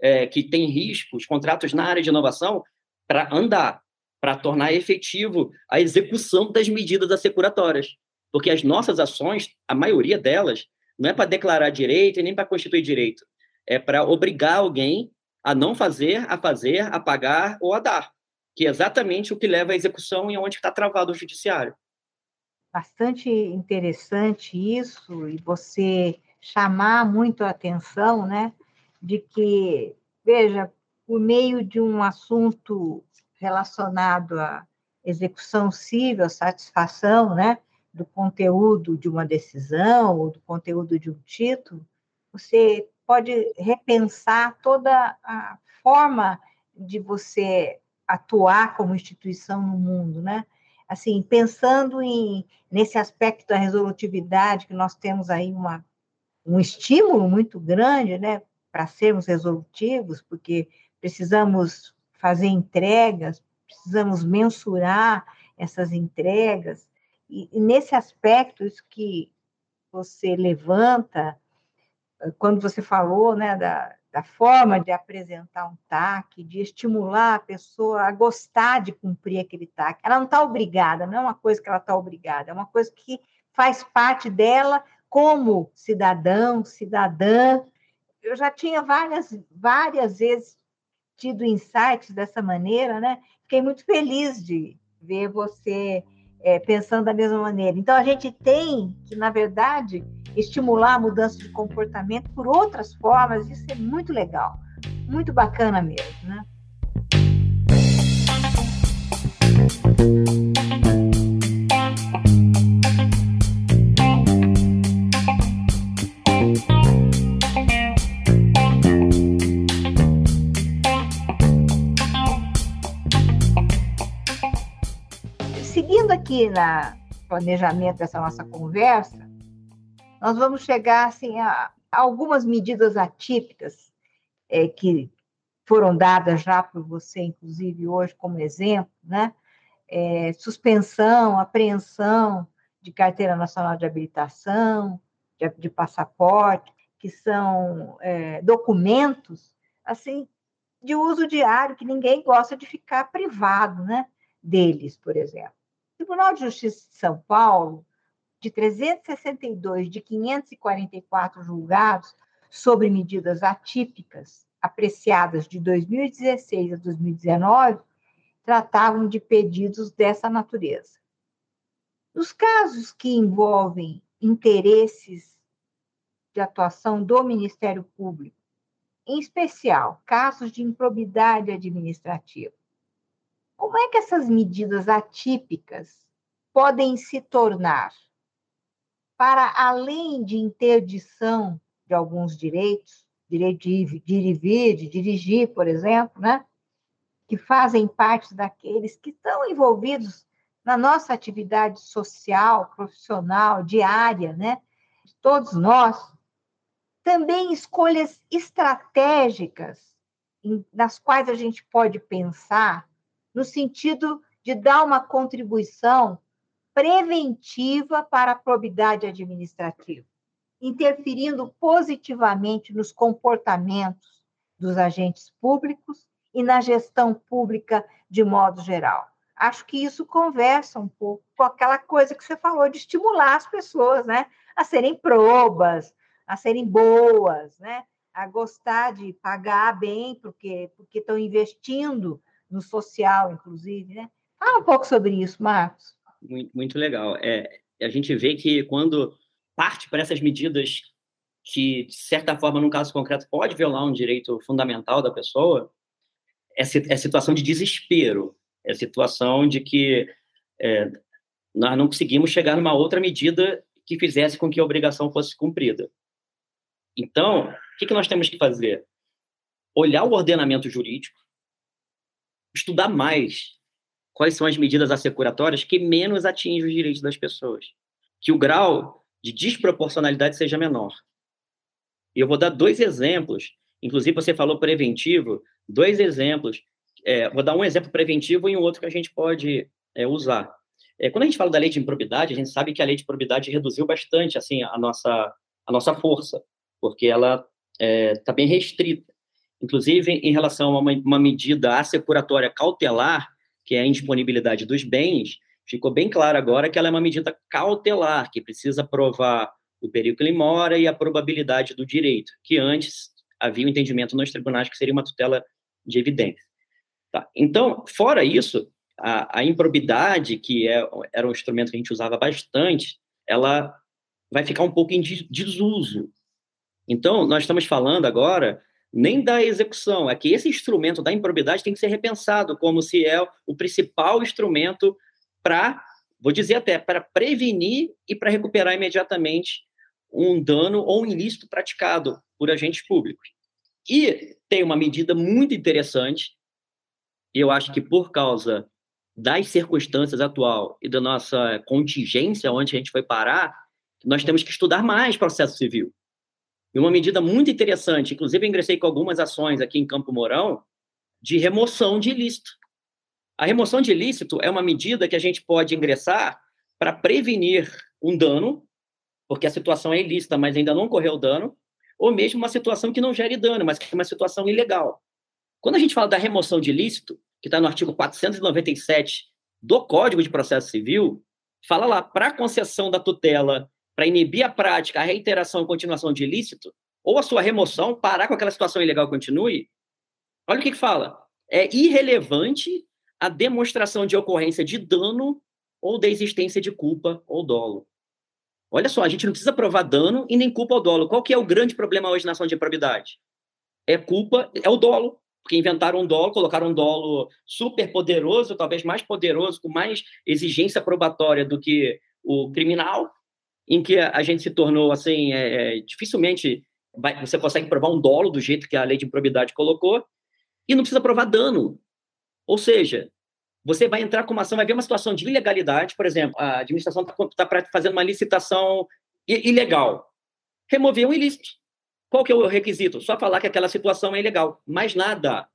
é, que têm riscos, contratos na área de inovação, para andar, para tornar efetivo a execução das medidas assecuratórias. Porque as nossas ações, a maioria delas, não é para declarar direito e nem para constituir direito. É para obrigar alguém a não fazer, a fazer, a pagar ou a dar. Que é exatamente o que leva à execução e onde está travado o judiciário bastante interessante isso e você chamar muito a atenção, né, de que, veja, por meio de um assunto relacionado à execução civil, satisfação, né, do conteúdo de uma decisão ou do conteúdo de um título, você pode repensar toda a forma de você atuar como instituição no mundo, né? Assim, pensando em nesse aspecto da resolutividade, que nós temos aí uma, um estímulo muito grande, né, para sermos resolutivos, porque precisamos fazer entregas, precisamos mensurar essas entregas, e, e nesse aspecto, isso que você levanta, quando você falou, né, da, da forma de apresentar um TAC, de estimular a pessoa a gostar de cumprir aquele TAC. Ela não está obrigada, não é uma coisa que ela está obrigada, é uma coisa que faz parte dela como cidadão, cidadã. Eu já tinha várias, várias vezes tido insights dessa maneira, né? Fiquei muito feliz de ver você é, pensando da mesma maneira. Então, a gente tem que, na verdade, estimular a mudança de comportamento por outras formas, isso é muito legal, muito bacana mesmo, né? Aqui na planejamento dessa nossa conversa, nós vamos chegar assim, a, algumas medidas atípicas é, que foram dadas já por você, inclusive hoje, como exemplo, né? É, suspensão, apreensão de carteira nacional de habilitação, de, de passaporte, que são é, documentos assim de uso diário que ninguém gosta de ficar privado, né? Deles, por exemplo. Tribunal de Justiça de São Paulo, de 362 de 544 julgados sobre medidas atípicas apreciadas de 2016 a 2019, tratavam de pedidos dessa natureza. Nos casos que envolvem interesses de atuação do Ministério Público, em especial casos de improbidade administrativa, como é que essas medidas atípicas podem se tornar, para além de interdição de alguns direitos, direito de ir e vir, de dirigir, por exemplo, né? que fazem parte daqueles que estão envolvidos na nossa atividade social, profissional, diária, né? De todos nós, também escolhas estratégicas nas quais a gente pode pensar no sentido de dar uma contribuição preventiva para a probidade administrativa, interferindo positivamente nos comportamentos dos agentes públicos e na gestão pública de modo geral. Acho que isso conversa um pouco com aquela coisa que você falou de estimular as pessoas, né, a serem probas, a serem boas, né, a gostar de pagar bem porque porque estão investindo no social, inclusive, né? Fala um pouco sobre isso, Marcos. Muito, legal. É, a gente vê que quando parte para essas medidas que, de certa forma, num caso concreto, pode violar um direito fundamental da pessoa, é, é situação de desespero, é situação de que é, nós não conseguimos chegar numa outra medida que fizesse com que a obrigação fosse cumprida. Então, o que nós temos que fazer? Olhar o ordenamento jurídico, estudar mais quais são as medidas assecuratórias que menos atingem os direitos das pessoas, que o grau de desproporcionalidade seja menor. E eu vou dar dois exemplos, inclusive você falou preventivo, dois exemplos. É, vou dar um exemplo preventivo e um outro que a gente pode é, usar. É, quando a gente fala da lei de improbidade, a gente sabe que a lei de improbidade reduziu bastante assim a nossa a nossa força, porque ela está é, bem restrita. Inclusive, em relação a uma, uma medida assecuratória cautelar, que é a indisponibilidade dos bens, ficou bem claro agora que ela é uma medida cautelar, que precisa provar o perigo que ele mora e a probabilidade do direito, que antes havia o um entendimento nos tribunais que seria uma tutela de evidência. Tá. Então, fora isso, a, a improbidade, que é, era um instrumento que a gente usava bastante, ela vai ficar um pouco em desuso. Então, nós estamos falando agora nem da execução, é que esse instrumento da improbidade tem que ser repensado como se é o principal instrumento para, vou dizer até, para prevenir e para recuperar imediatamente um dano ou um ilícito praticado por agentes públicos. E tem uma medida muito interessante, eu acho que por causa das circunstâncias atual e da nossa contingência, onde a gente foi parar, nós temos que estudar mais processo civil. E uma medida muito interessante, inclusive ingressei com algumas ações aqui em Campo Mourão, de remoção de ilícito. A remoção de ilícito é uma medida que a gente pode ingressar para prevenir um dano, porque a situação é ilícita, mas ainda não ocorreu dano, ou mesmo uma situação que não gere dano, mas que é uma situação ilegal. Quando a gente fala da remoção de ilícito, que está no artigo 497 do Código de Processo Civil, fala lá, para concessão da tutela para inibir a prática, a reiteração e continuação de ilícito, ou a sua remoção, parar com aquela situação ilegal continue, olha o que, que fala. É irrelevante a demonstração de ocorrência de dano ou da existência de culpa ou dolo. Olha só, a gente não precisa provar dano e nem culpa ou dolo. Qual que é o grande problema hoje na ação de improbidade? É culpa, é o dolo. Porque inventaram um dolo, colocaram um dolo super poderoso, talvez mais poderoso, com mais exigência probatória do que o criminal, em que a gente se tornou assim, é, é, dificilmente vai, você consegue provar um dolo do jeito que a lei de improbidade colocou, e não precisa provar dano. Ou seja, você vai entrar com uma ação, vai ver uma situação de ilegalidade, por exemplo, a administração está tá fazendo uma licitação ilegal. Remover um ilícito. Qual que é o requisito? Só falar que aquela situação é ilegal. Mais nada.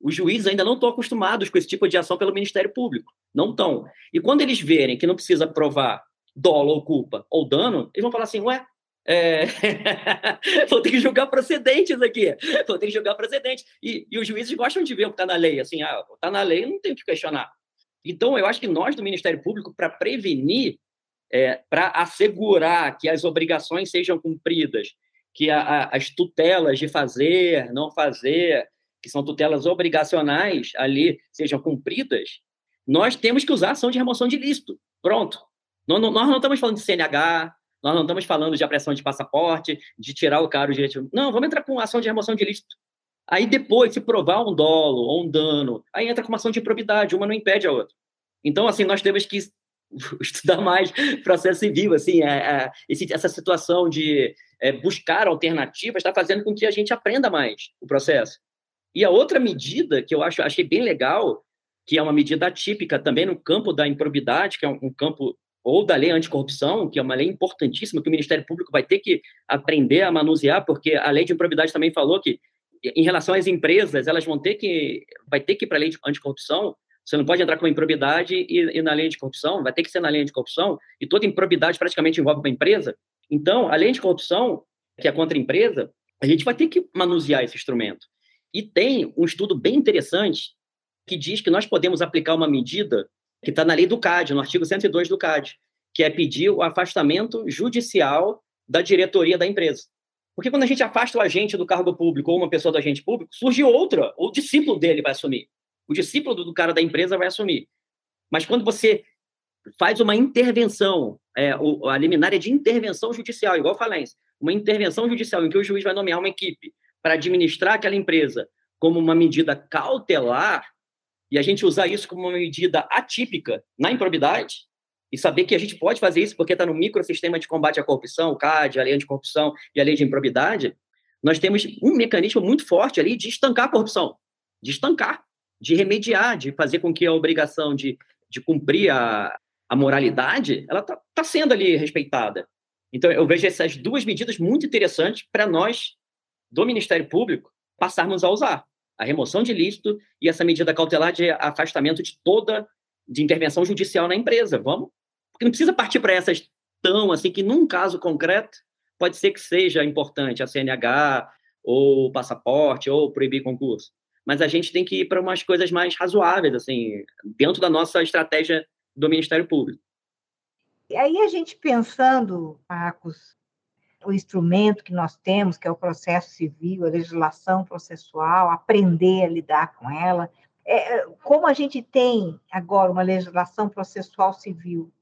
Os juízes ainda não estão acostumados com esse tipo de ação pelo Ministério Público. Não estão. E quando eles verem que não precisa provar dolo ou culpa ou dano, eles vão falar assim, ué, é... vou ter que julgar procedentes aqui. Vou ter que julgar procedentes. E, e os juízes gostam de ver o que está na lei. Assim, ah, está na lei, não tem o que questionar. Então, eu acho que nós do Ministério Público, para prevenir, é, para assegurar que as obrigações sejam cumpridas, que a, a, as tutelas de fazer, não fazer, que são tutelas obrigacionais ali, sejam cumpridas, nós temos que usar ação de remoção de ilícito. Pronto. Nós não, nós não estamos falando de CNH, nós não estamos falando de apreensão de passaporte, de tirar o cara o direito. Não, vamos entrar com ação de remoção de ilícito. Aí depois, se provar um dolo ou um dano, aí entra com uma ação de improbidade, uma não impede a outra. Então, assim, nós temos que estudar mais processo civil, assim, é, é, esse, essa situação de é, buscar alternativas está fazendo com que a gente aprenda mais o processo. E a outra medida que eu acho achei bem legal, que é uma medida atípica também no campo da improbidade, que é um, um campo ou da lei anticorrupção, que é uma lei importantíssima que o Ministério Público vai ter que aprender a manusear, porque a lei de improbidade também falou que, em relação às empresas, elas vão ter que, vai ter que ir para a lei de anticorrupção, você não pode entrar com improbidade e, e, na lei de corrupção, vai ter que ser na lei de corrupção, e toda improbidade praticamente envolve uma empresa. Então, a lei de corrupção, que é contra a empresa, a gente vai ter que manusear esse instrumento. E tem um estudo bem interessante que diz que nós podemos aplicar uma medida que está na lei do CAD, no artigo 102 do CAD, que é pedir o afastamento judicial da diretoria da empresa. Porque quando a gente afasta o agente do cargo público ou uma pessoa do agente público, surge outra, ou o discípulo dele vai assumir. O discípulo do cara da empresa vai assumir. Mas quando você faz uma intervenção, é, a liminar é de intervenção judicial, igual falência, uma intervenção judicial em que o juiz vai nomear uma equipe para administrar aquela empresa como uma medida cautelar, e a gente usar isso como uma medida atípica na improbidade, e saber que a gente pode fazer isso porque está no microsistema de combate à corrupção, o CAD, a lei de corrupção e a lei de improbidade, nós temos um mecanismo muito forte ali de estancar a corrupção, de estancar, de remediar, de fazer com que a obrigação de, de cumprir a, a moralidade, ela está tá sendo ali respeitada. Então, eu vejo essas duas medidas muito interessantes para nós, do Ministério Público, passarmos a usar a remoção de ilícito e essa medida cautelar de afastamento de toda de intervenção judicial na empresa. Vamos, porque não precisa partir para essas tão assim que num caso concreto pode ser que seja importante a CNH ou passaporte ou proibir concurso, mas a gente tem que ir para umas coisas mais razoáveis assim, dentro da nossa estratégia do Ministério Público. E aí a gente pensando, Marcos, o instrumento que nós temos, que é o processo civil, a legislação processual, aprender a lidar com ela. É, como a gente tem agora uma legislação processual civil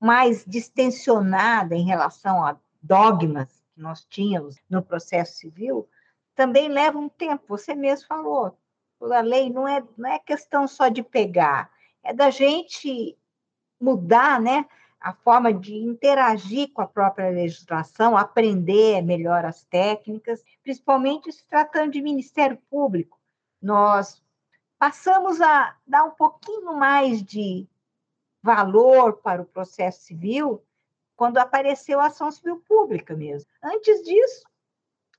mais distensionada em relação a dogmas que nós tínhamos no processo civil, também leva um tempo. Você mesmo falou, a lei não é, não é questão só de pegar, é da gente mudar, né? A forma de interagir com a própria legislação, aprender melhor as técnicas, principalmente se tratando de Ministério Público. Nós passamos a dar um pouquinho mais de valor para o processo civil quando apareceu a ação civil pública mesmo. Antes disso,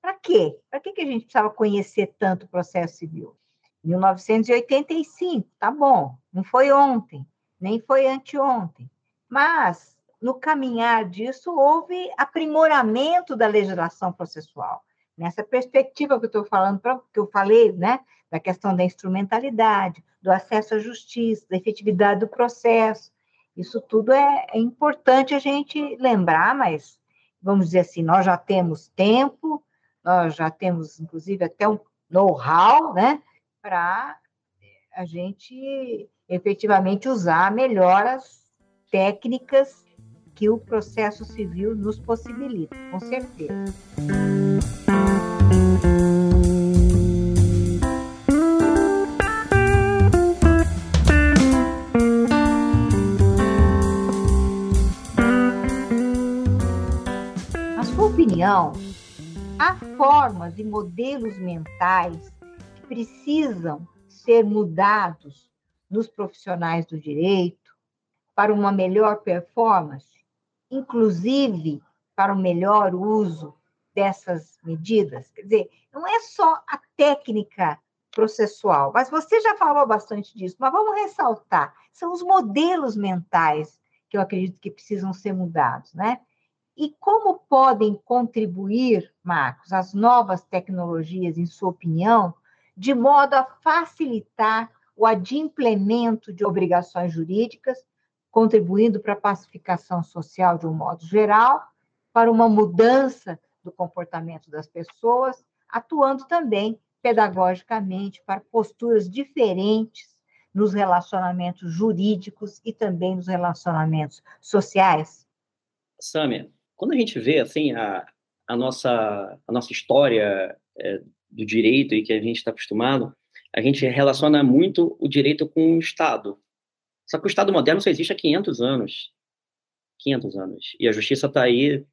para quê? Para que a gente precisava conhecer tanto o processo civil? 1985, tá bom, não foi ontem, nem foi anteontem. Mas, no caminhar disso, houve aprimoramento da legislação processual. Nessa perspectiva que eu estou falando, que eu falei, né, da questão da instrumentalidade, do acesso à justiça, da efetividade do processo. Isso tudo é, é importante a gente lembrar, mas, vamos dizer assim, nós já temos tempo, nós já temos, inclusive, até um know-how, né, para a gente efetivamente usar melhor as, técnicas que o processo civil nos possibilita, com certeza. Na sua opinião, há formas e modelos mentais que precisam ser mudados nos profissionais do direito, para uma melhor performance, inclusive para o melhor uso dessas medidas? Quer dizer, não é só a técnica processual, mas você já falou bastante disso, mas vamos ressaltar, são os modelos mentais que eu acredito que precisam ser mudados, né? E como podem contribuir, Marcos, as novas tecnologias, em sua opinião, de modo a facilitar o adimplemento de obrigações jurídicas, contribuindo para a pacificação social de um modo geral, para uma mudança do comportamento das pessoas, atuando também pedagogicamente para posturas diferentes nos relacionamentos jurídicos e também nos relacionamentos sociais? Samia, quando a gente vê assim a, a nossa a nossa história é, do direito e que a gente está acostumado, a gente relaciona muito o direito com o Estado. Só que o Estado moderno só existe há 500 anos. 500 anos. E a justiça está aí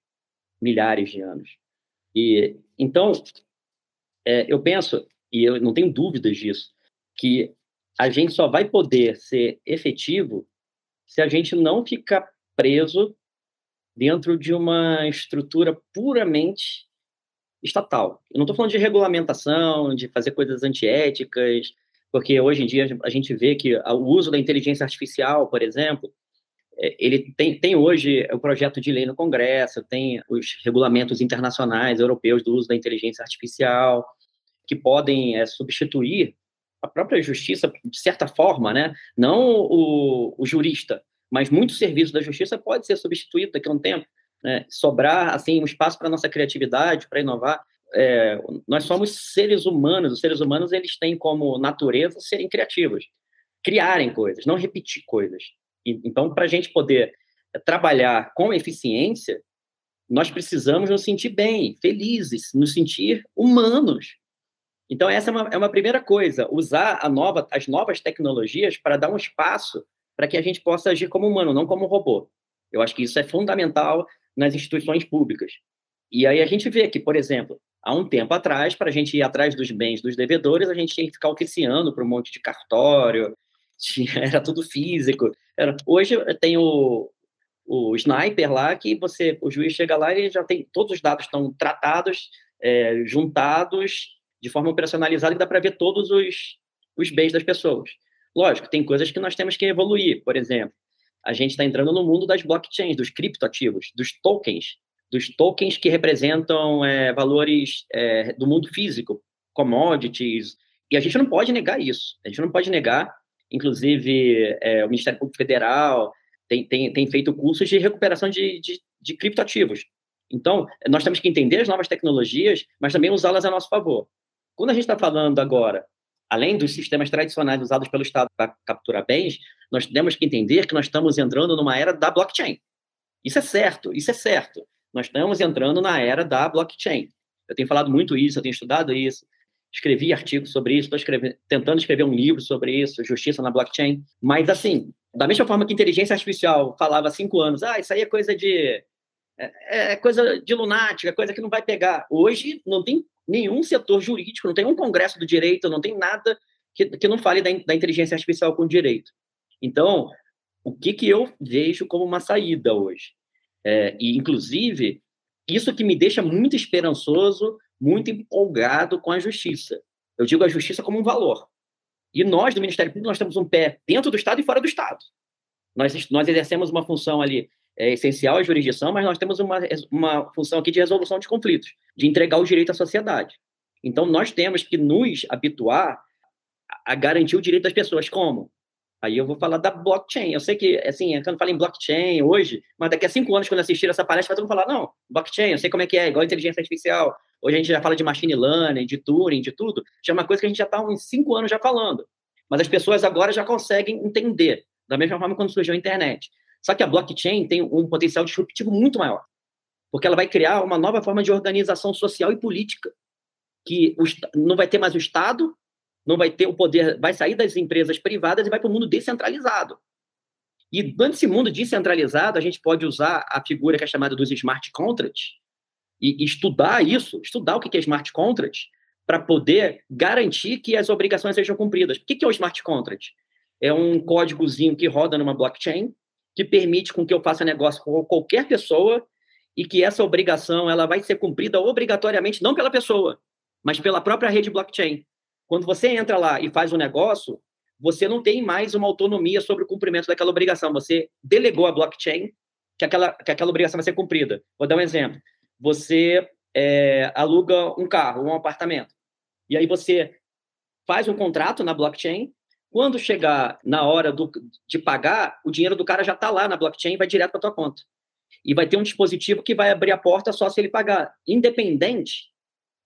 milhares de anos. E então, é, eu penso, e eu não tenho dúvidas disso, que a gente só vai poder ser efetivo se a gente não ficar preso dentro de uma estrutura puramente estatal. Eu não estou falando de regulamentação, de fazer coisas antiéticas, porque hoje em dia a gente vê que o uso da inteligência artificial, por exemplo, é, ele tem, tem hoje o projeto de lei no Congresso, tem os regulamentos internacionais europeus do uso da inteligência artificial, que podem é, substituir a própria justiça, de certa forma, né? não o, o jurista, mas muito serviço da justiça pode ser substituído daqui a um tempo, né? sobrar assim um espaço para nossa criatividade, para inovar. É, nós somos seres humanos, os seres humanos eles têm como natureza serem criativos, criarem coisas, não repetir coisas. E, então, para a gente poder trabalhar com eficiência, nós precisamos nos sentir bem, felizes, nos sentir humanos. Então, essa é uma, é uma primeira coisa, usar nova, as novas tecnologias para dar um espaço para que a gente possa agir como humano, não como robô. Eu acho que isso é fundamental nas instituições públicas. E aí a gente vê que, por exemplo, há um tempo atrás, para a gente ir atrás dos bens dos devedores, a gente tinha que ficar oficiando para um monte de cartório, era tudo físico. Era, hoje tem o, o sniper lá, que você, o juiz chega lá e já tem todos os dados estão tratados, é, juntados de forma operacionalizada que dá para ver todos os, os bens das pessoas. Lógico, tem coisas que nós temos que evoluir. Por exemplo, a gente está entrando no mundo das blockchains, dos criptoativos, dos tokens, dos tokens que representam é, valores é, do mundo físico, commodities, e a gente não pode negar isso. A gente não pode negar, inclusive, é, o Ministério Público Federal tem, tem, tem feito cursos de recuperação de, de, de criptoativos. Então, nós temos que entender as novas tecnologias, mas também usá-las a nosso favor. Quando a gente está falando agora, além dos sistemas tradicionais usados pelo Estado para capturar bens, nós temos que entender que nós estamos entrando numa era da blockchain. Isso é certo, isso é certo. Nós estamos entrando na era da blockchain. Eu tenho falado muito isso, eu tenho estudado isso, escrevi artigos sobre isso, estou tentando escrever um livro sobre isso, Justiça na Blockchain. Mas, assim, da mesma forma que inteligência artificial falava há cinco anos, ah, isso aí é coisa de. É, é coisa de lunática, é coisa que não vai pegar. Hoje não tem nenhum setor jurídico, não tem um congresso do direito, não tem nada que, que não fale da, da inteligência artificial com direito. Então, o que, que eu vejo como uma saída hoje? É, e, inclusive, isso que me deixa muito esperançoso, muito empolgado com a justiça. Eu digo a justiça como um valor. E nós, do Ministério Público, nós temos um pé dentro do Estado e fora do Estado. Nós, nós exercemos uma função ali é, essencial à jurisdição, mas nós temos uma, uma função aqui de resolução de conflitos, de entregar o direito à sociedade. Então, nós temos que nos habituar a garantir o direito das pessoas. Como? Aí eu vou falar da blockchain. Eu sei que, assim, quando falo em blockchain hoje, mas daqui a cinco anos, quando assistir essa palestra, vai todo mundo falar, não, blockchain, eu sei como é que é, igual inteligência artificial. Hoje a gente já fala de machine learning, de Turing, de tudo. Já é uma coisa que a gente já está há uns cinco anos já falando. Mas as pessoas agora já conseguem entender, da mesma forma quando surgiu a internet. Só que a blockchain tem um potencial disruptivo muito maior, porque ela vai criar uma nova forma de organização social e política, que não vai ter mais o Estado, não vai ter o poder, vai sair das empresas privadas e vai para o mundo descentralizado. E nesse mundo descentralizado, a gente pode usar a figura que é chamada dos smart contracts e estudar isso, estudar o que é smart contract, para poder garantir que as obrigações sejam cumpridas. O que é o smart contract? é um códigozinho que roda numa blockchain, que permite com que eu faça negócio com qualquer pessoa e que essa obrigação ela vai ser cumprida obrigatoriamente não pela pessoa, mas pela própria rede blockchain. Quando você entra lá e faz um negócio, você não tem mais uma autonomia sobre o cumprimento daquela obrigação. Você delegou a blockchain que aquela, que aquela obrigação vai ser cumprida. Vou dar um exemplo. Você é, aluga um carro, um apartamento, e aí você faz um contrato na blockchain. Quando chegar na hora do, de pagar, o dinheiro do cara já está lá na blockchain e vai direto para tua conta. E vai ter um dispositivo que vai abrir a porta só se ele pagar. Independente,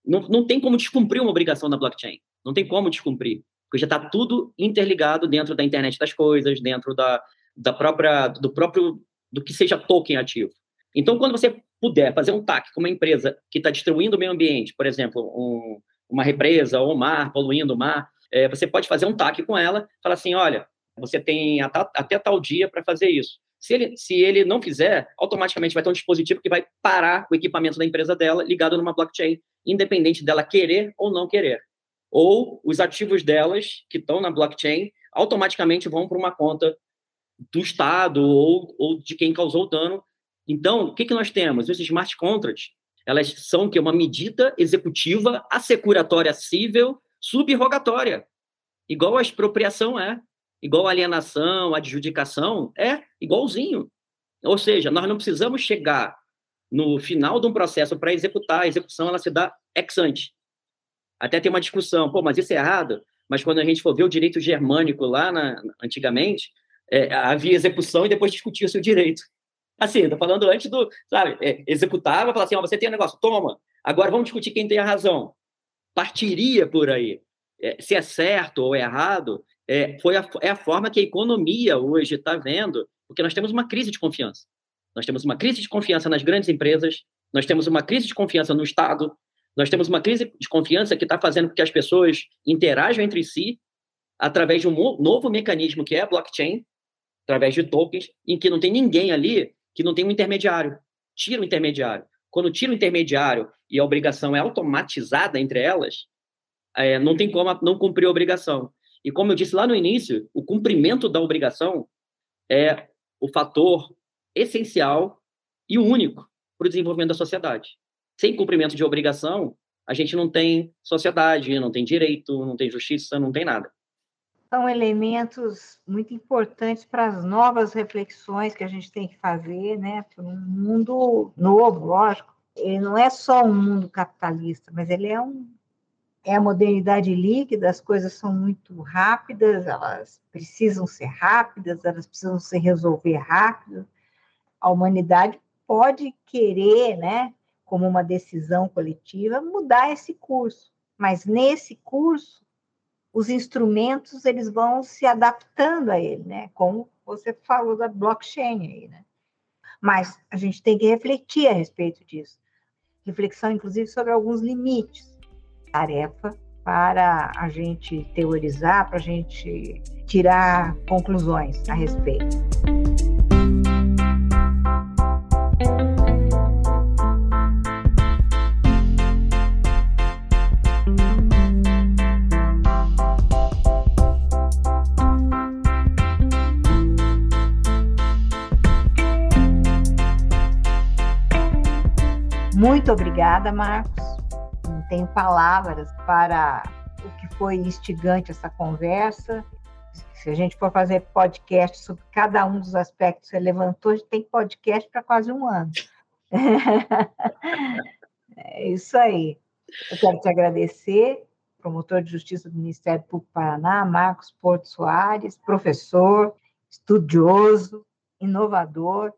não, não tem como descumprir uma obrigação na blockchain. Não tem como descumprir. Porque já está tudo interligado dentro da internet das coisas, dentro da, da própria, do próprio, do que seja token ativo. Então, quando você puder fazer um TAC com uma empresa que está destruindo o meio ambiente, por exemplo, um, uma represa ou um mar, poluindo o mar, é, você pode fazer um TAC com ela, falar assim, olha, você tem até, até tal dia para fazer isso. Se ele, se ele não fizer, automaticamente vai ter um dispositivo que vai parar o equipamento da empresa dela ligado numa blockchain, independente dela querer ou não querer. Ou os ativos delas, que estão na blockchain, automaticamente vão para uma conta do Estado ou, ou de quem causou o dano. Então, o que, que nós temos? Os smart contracts, elas são que uma medida executiva assecuratória civil subrogatória, igual a expropriação é igual alienação, adjudicação, é igualzinho. Ou seja, nós não precisamos chegar no final de um processo para executar, a execução ela se dá ex ante. Até tem uma discussão, pô, mas isso é errado. Mas quando a gente for ver o direito germânico lá na, antigamente, é, havia execução e depois discutia-se o direito. Assim, estou falando antes do, sabe, é, executava, falava assim, ó, você tem um negócio, toma, agora vamos discutir quem tem a razão. Partiria por aí. É, se é certo ou errado, é, foi a, é a forma que a economia hoje está vendo, porque nós temos uma crise de confiança. Nós temos uma crise de confiança nas grandes empresas, nós temos uma crise de confiança no Estado, nós temos uma crise de confiança que está fazendo com que as pessoas interajam entre si através de um novo mecanismo que é a blockchain, através de tokens, em que não tem ninguém ali que não tem um intermediário. Tira o intermediário. Quando tira o intermediário e a obrigação é automatizada entre elas, é, não tem como não cumprir a obrigação. E como eu disse lá no início, o cumprimento da obrigação é o fator essencial e único para o desenvolvimento da sociedade. Sem cumprimento de obrigação, a gente não tem sociedade, não tem direito, não tem justiça, não tem nada. São elementos muito importantes para as novas reflexões que a gente tem que fazer, né? Para um mundo novo, lógico. Ele não é só um mundo capitalista, mas ele é um é a modernidade líquida, as coisas são muito rápidas, elas precisam ser rápidas, elas precisam se resolver rápido. A humanidade pode querer, né, como uma decisão coletiva, mudar esse curso, mas nesse curso os instrumentos eles vão se adaptando a ele, né? Como você falou da blockchain aí, né? Mas a gente tem que refletir a respeito disso. Reflexão, inclusive, sobre alguns limites tarefa para a gente teorizar, para a gente tirar conclusões a respeito. Muito obrigada, Marcos tenho palavras para o que foi instigante essa conversa. Se a gente for fazer podcast sobre cada um dos aspectos que você levantou, a gente tem podcast para quase um ano. é isso aí. Eu quero te agradecer, promotor de justiça do Ministério Público Paraná, Marcos Porto Soares, professor, estudioso, inovador,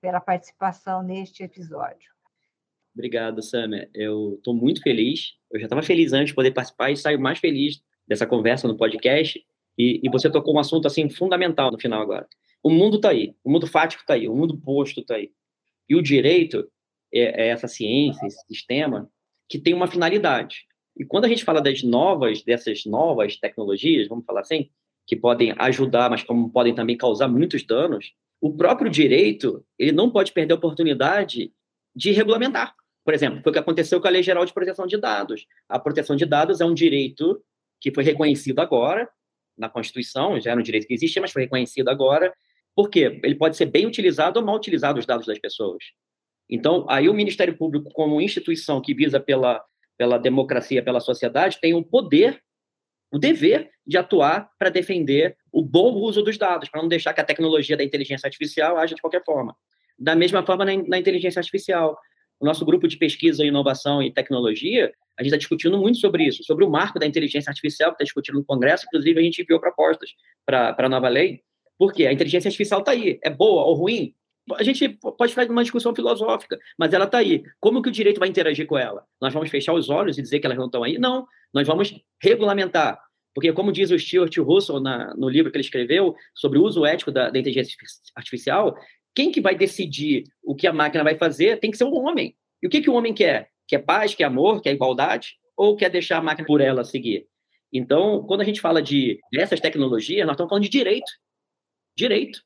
pela participação neste episódio. Obrigado, Samia. Eu estou muito feliz. Eu já estava feliz antes de poder participar e saio mais feliz dessa conversa no podcast. E, e você tocou um assunto assim fundamental no final agora. O mundo está aí, o mundo fático está aí, o mundo posto está aí. E o direito é, é essa ciência, esse sistema que tem uma finalidade. E quando a gente fala das novas, dessas novas tecnologias, vamos falar assim, que podem ajudar, mas como podem também causar muitos danos, o próprio direito ele não pode perder a oportunidade de regulamentar. Por exemplo, foi o que aconteceu com a Lei Geral de Proteção de Dados. A proteção de dados é um direito que foi reconhecido agora, na Constituição, já era um direito que existia, mas foi reconhecido agora. Por quê? Ele pode ser bem utilizado ou mal utilizado os dados das pessoas. Então, aí o Ministério Público, como instituição que visa pela, pela democracia, pela sociedade, tem o poder, o dever de atuar para defender o bom uso dos dados, para não deixar que a tecnologia da inteligência artificial haja de qualquer forma. Da mesma forma, na, na inteligência artificial. O nosso grupo de pesquisa, inovação e tecnologia, a gente está discutindo muito sobre isso, sobre o marco da inteligência artificial, que está discutido no Congresso, inclusive a gente enviou propostas para a nova lei, porque a inteligência artificial está aí, é boa ou ruim? A gente pode fazer uma discussão filosófica, mas ela está aí. Como que o direito vai interagir com ela? Nós vamos fechar os olhos e dizer que elas não estão aí? Não, nós vamos regulamentar. Porque, como diz o Stuart Russell na, no livro que ele escreveu sobre o uso ético da, da inteligência artificial, quem que vai decidir o que a máquina vai fazer tem que ser o homem. E o que, que o homem quer? Quer paz, quer amor, quer igualdade? Ou quer deixar a máquina por ela seguir? Então, quando a gente fala de dessas tecnologias, nós estamos falando de direito. Direito.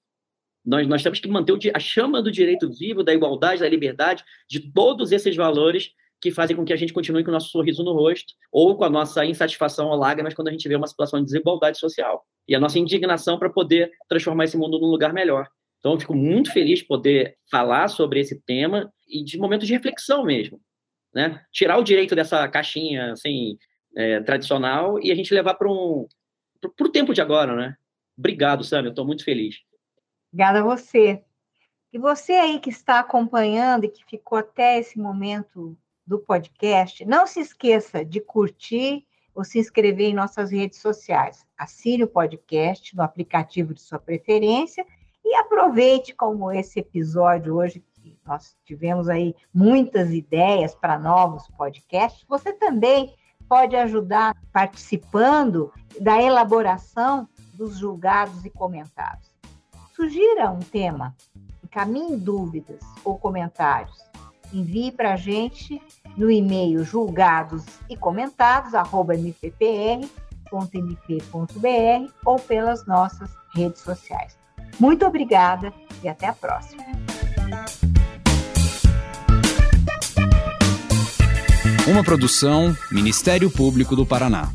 Nós, nós temos que manter a chama do direito vivo, da igualdade, da liberdade, de todos esses valores que fazem com que a gente continue com o nosso sorriso no rosto ou com a nossa insatisfação ou lágrimas quando a gente vê uma situação de desigualdade social. E a nossa indignação para poder transformar esse mundo num lugar melhor. Então, eu fico muito feliz de poder falar sobre esse tema e de momentos de reflexão mesmo né? Tirar o direito dessa caixinha assim é, tradicional e a gente levar para um o tempo de agora, né? Obrigado, Sam, eu estou muito feliz. Obrigada a você. E você aí que está acompanhando e que ficou até esse momento do podcast, não se esqueça de curtir ou se inscrever em nossas redes sociais. Assine o podcast no aplicativo de sua preferência e aproveite como esse episódio hoje nós tivemos aí muitas ideias para novos podcasts. Você também pode ajudar participando da elaboração dos julgados e comentados. Sugira um tema, encaminhe dúvidas ou comentários. Envie para a gente no e-mail julgados e comentados, mppr.mp.br ou pelas nossas redes sociais. Muito obrigada e até a próxima. Uma produção Ministério Público do Paraná.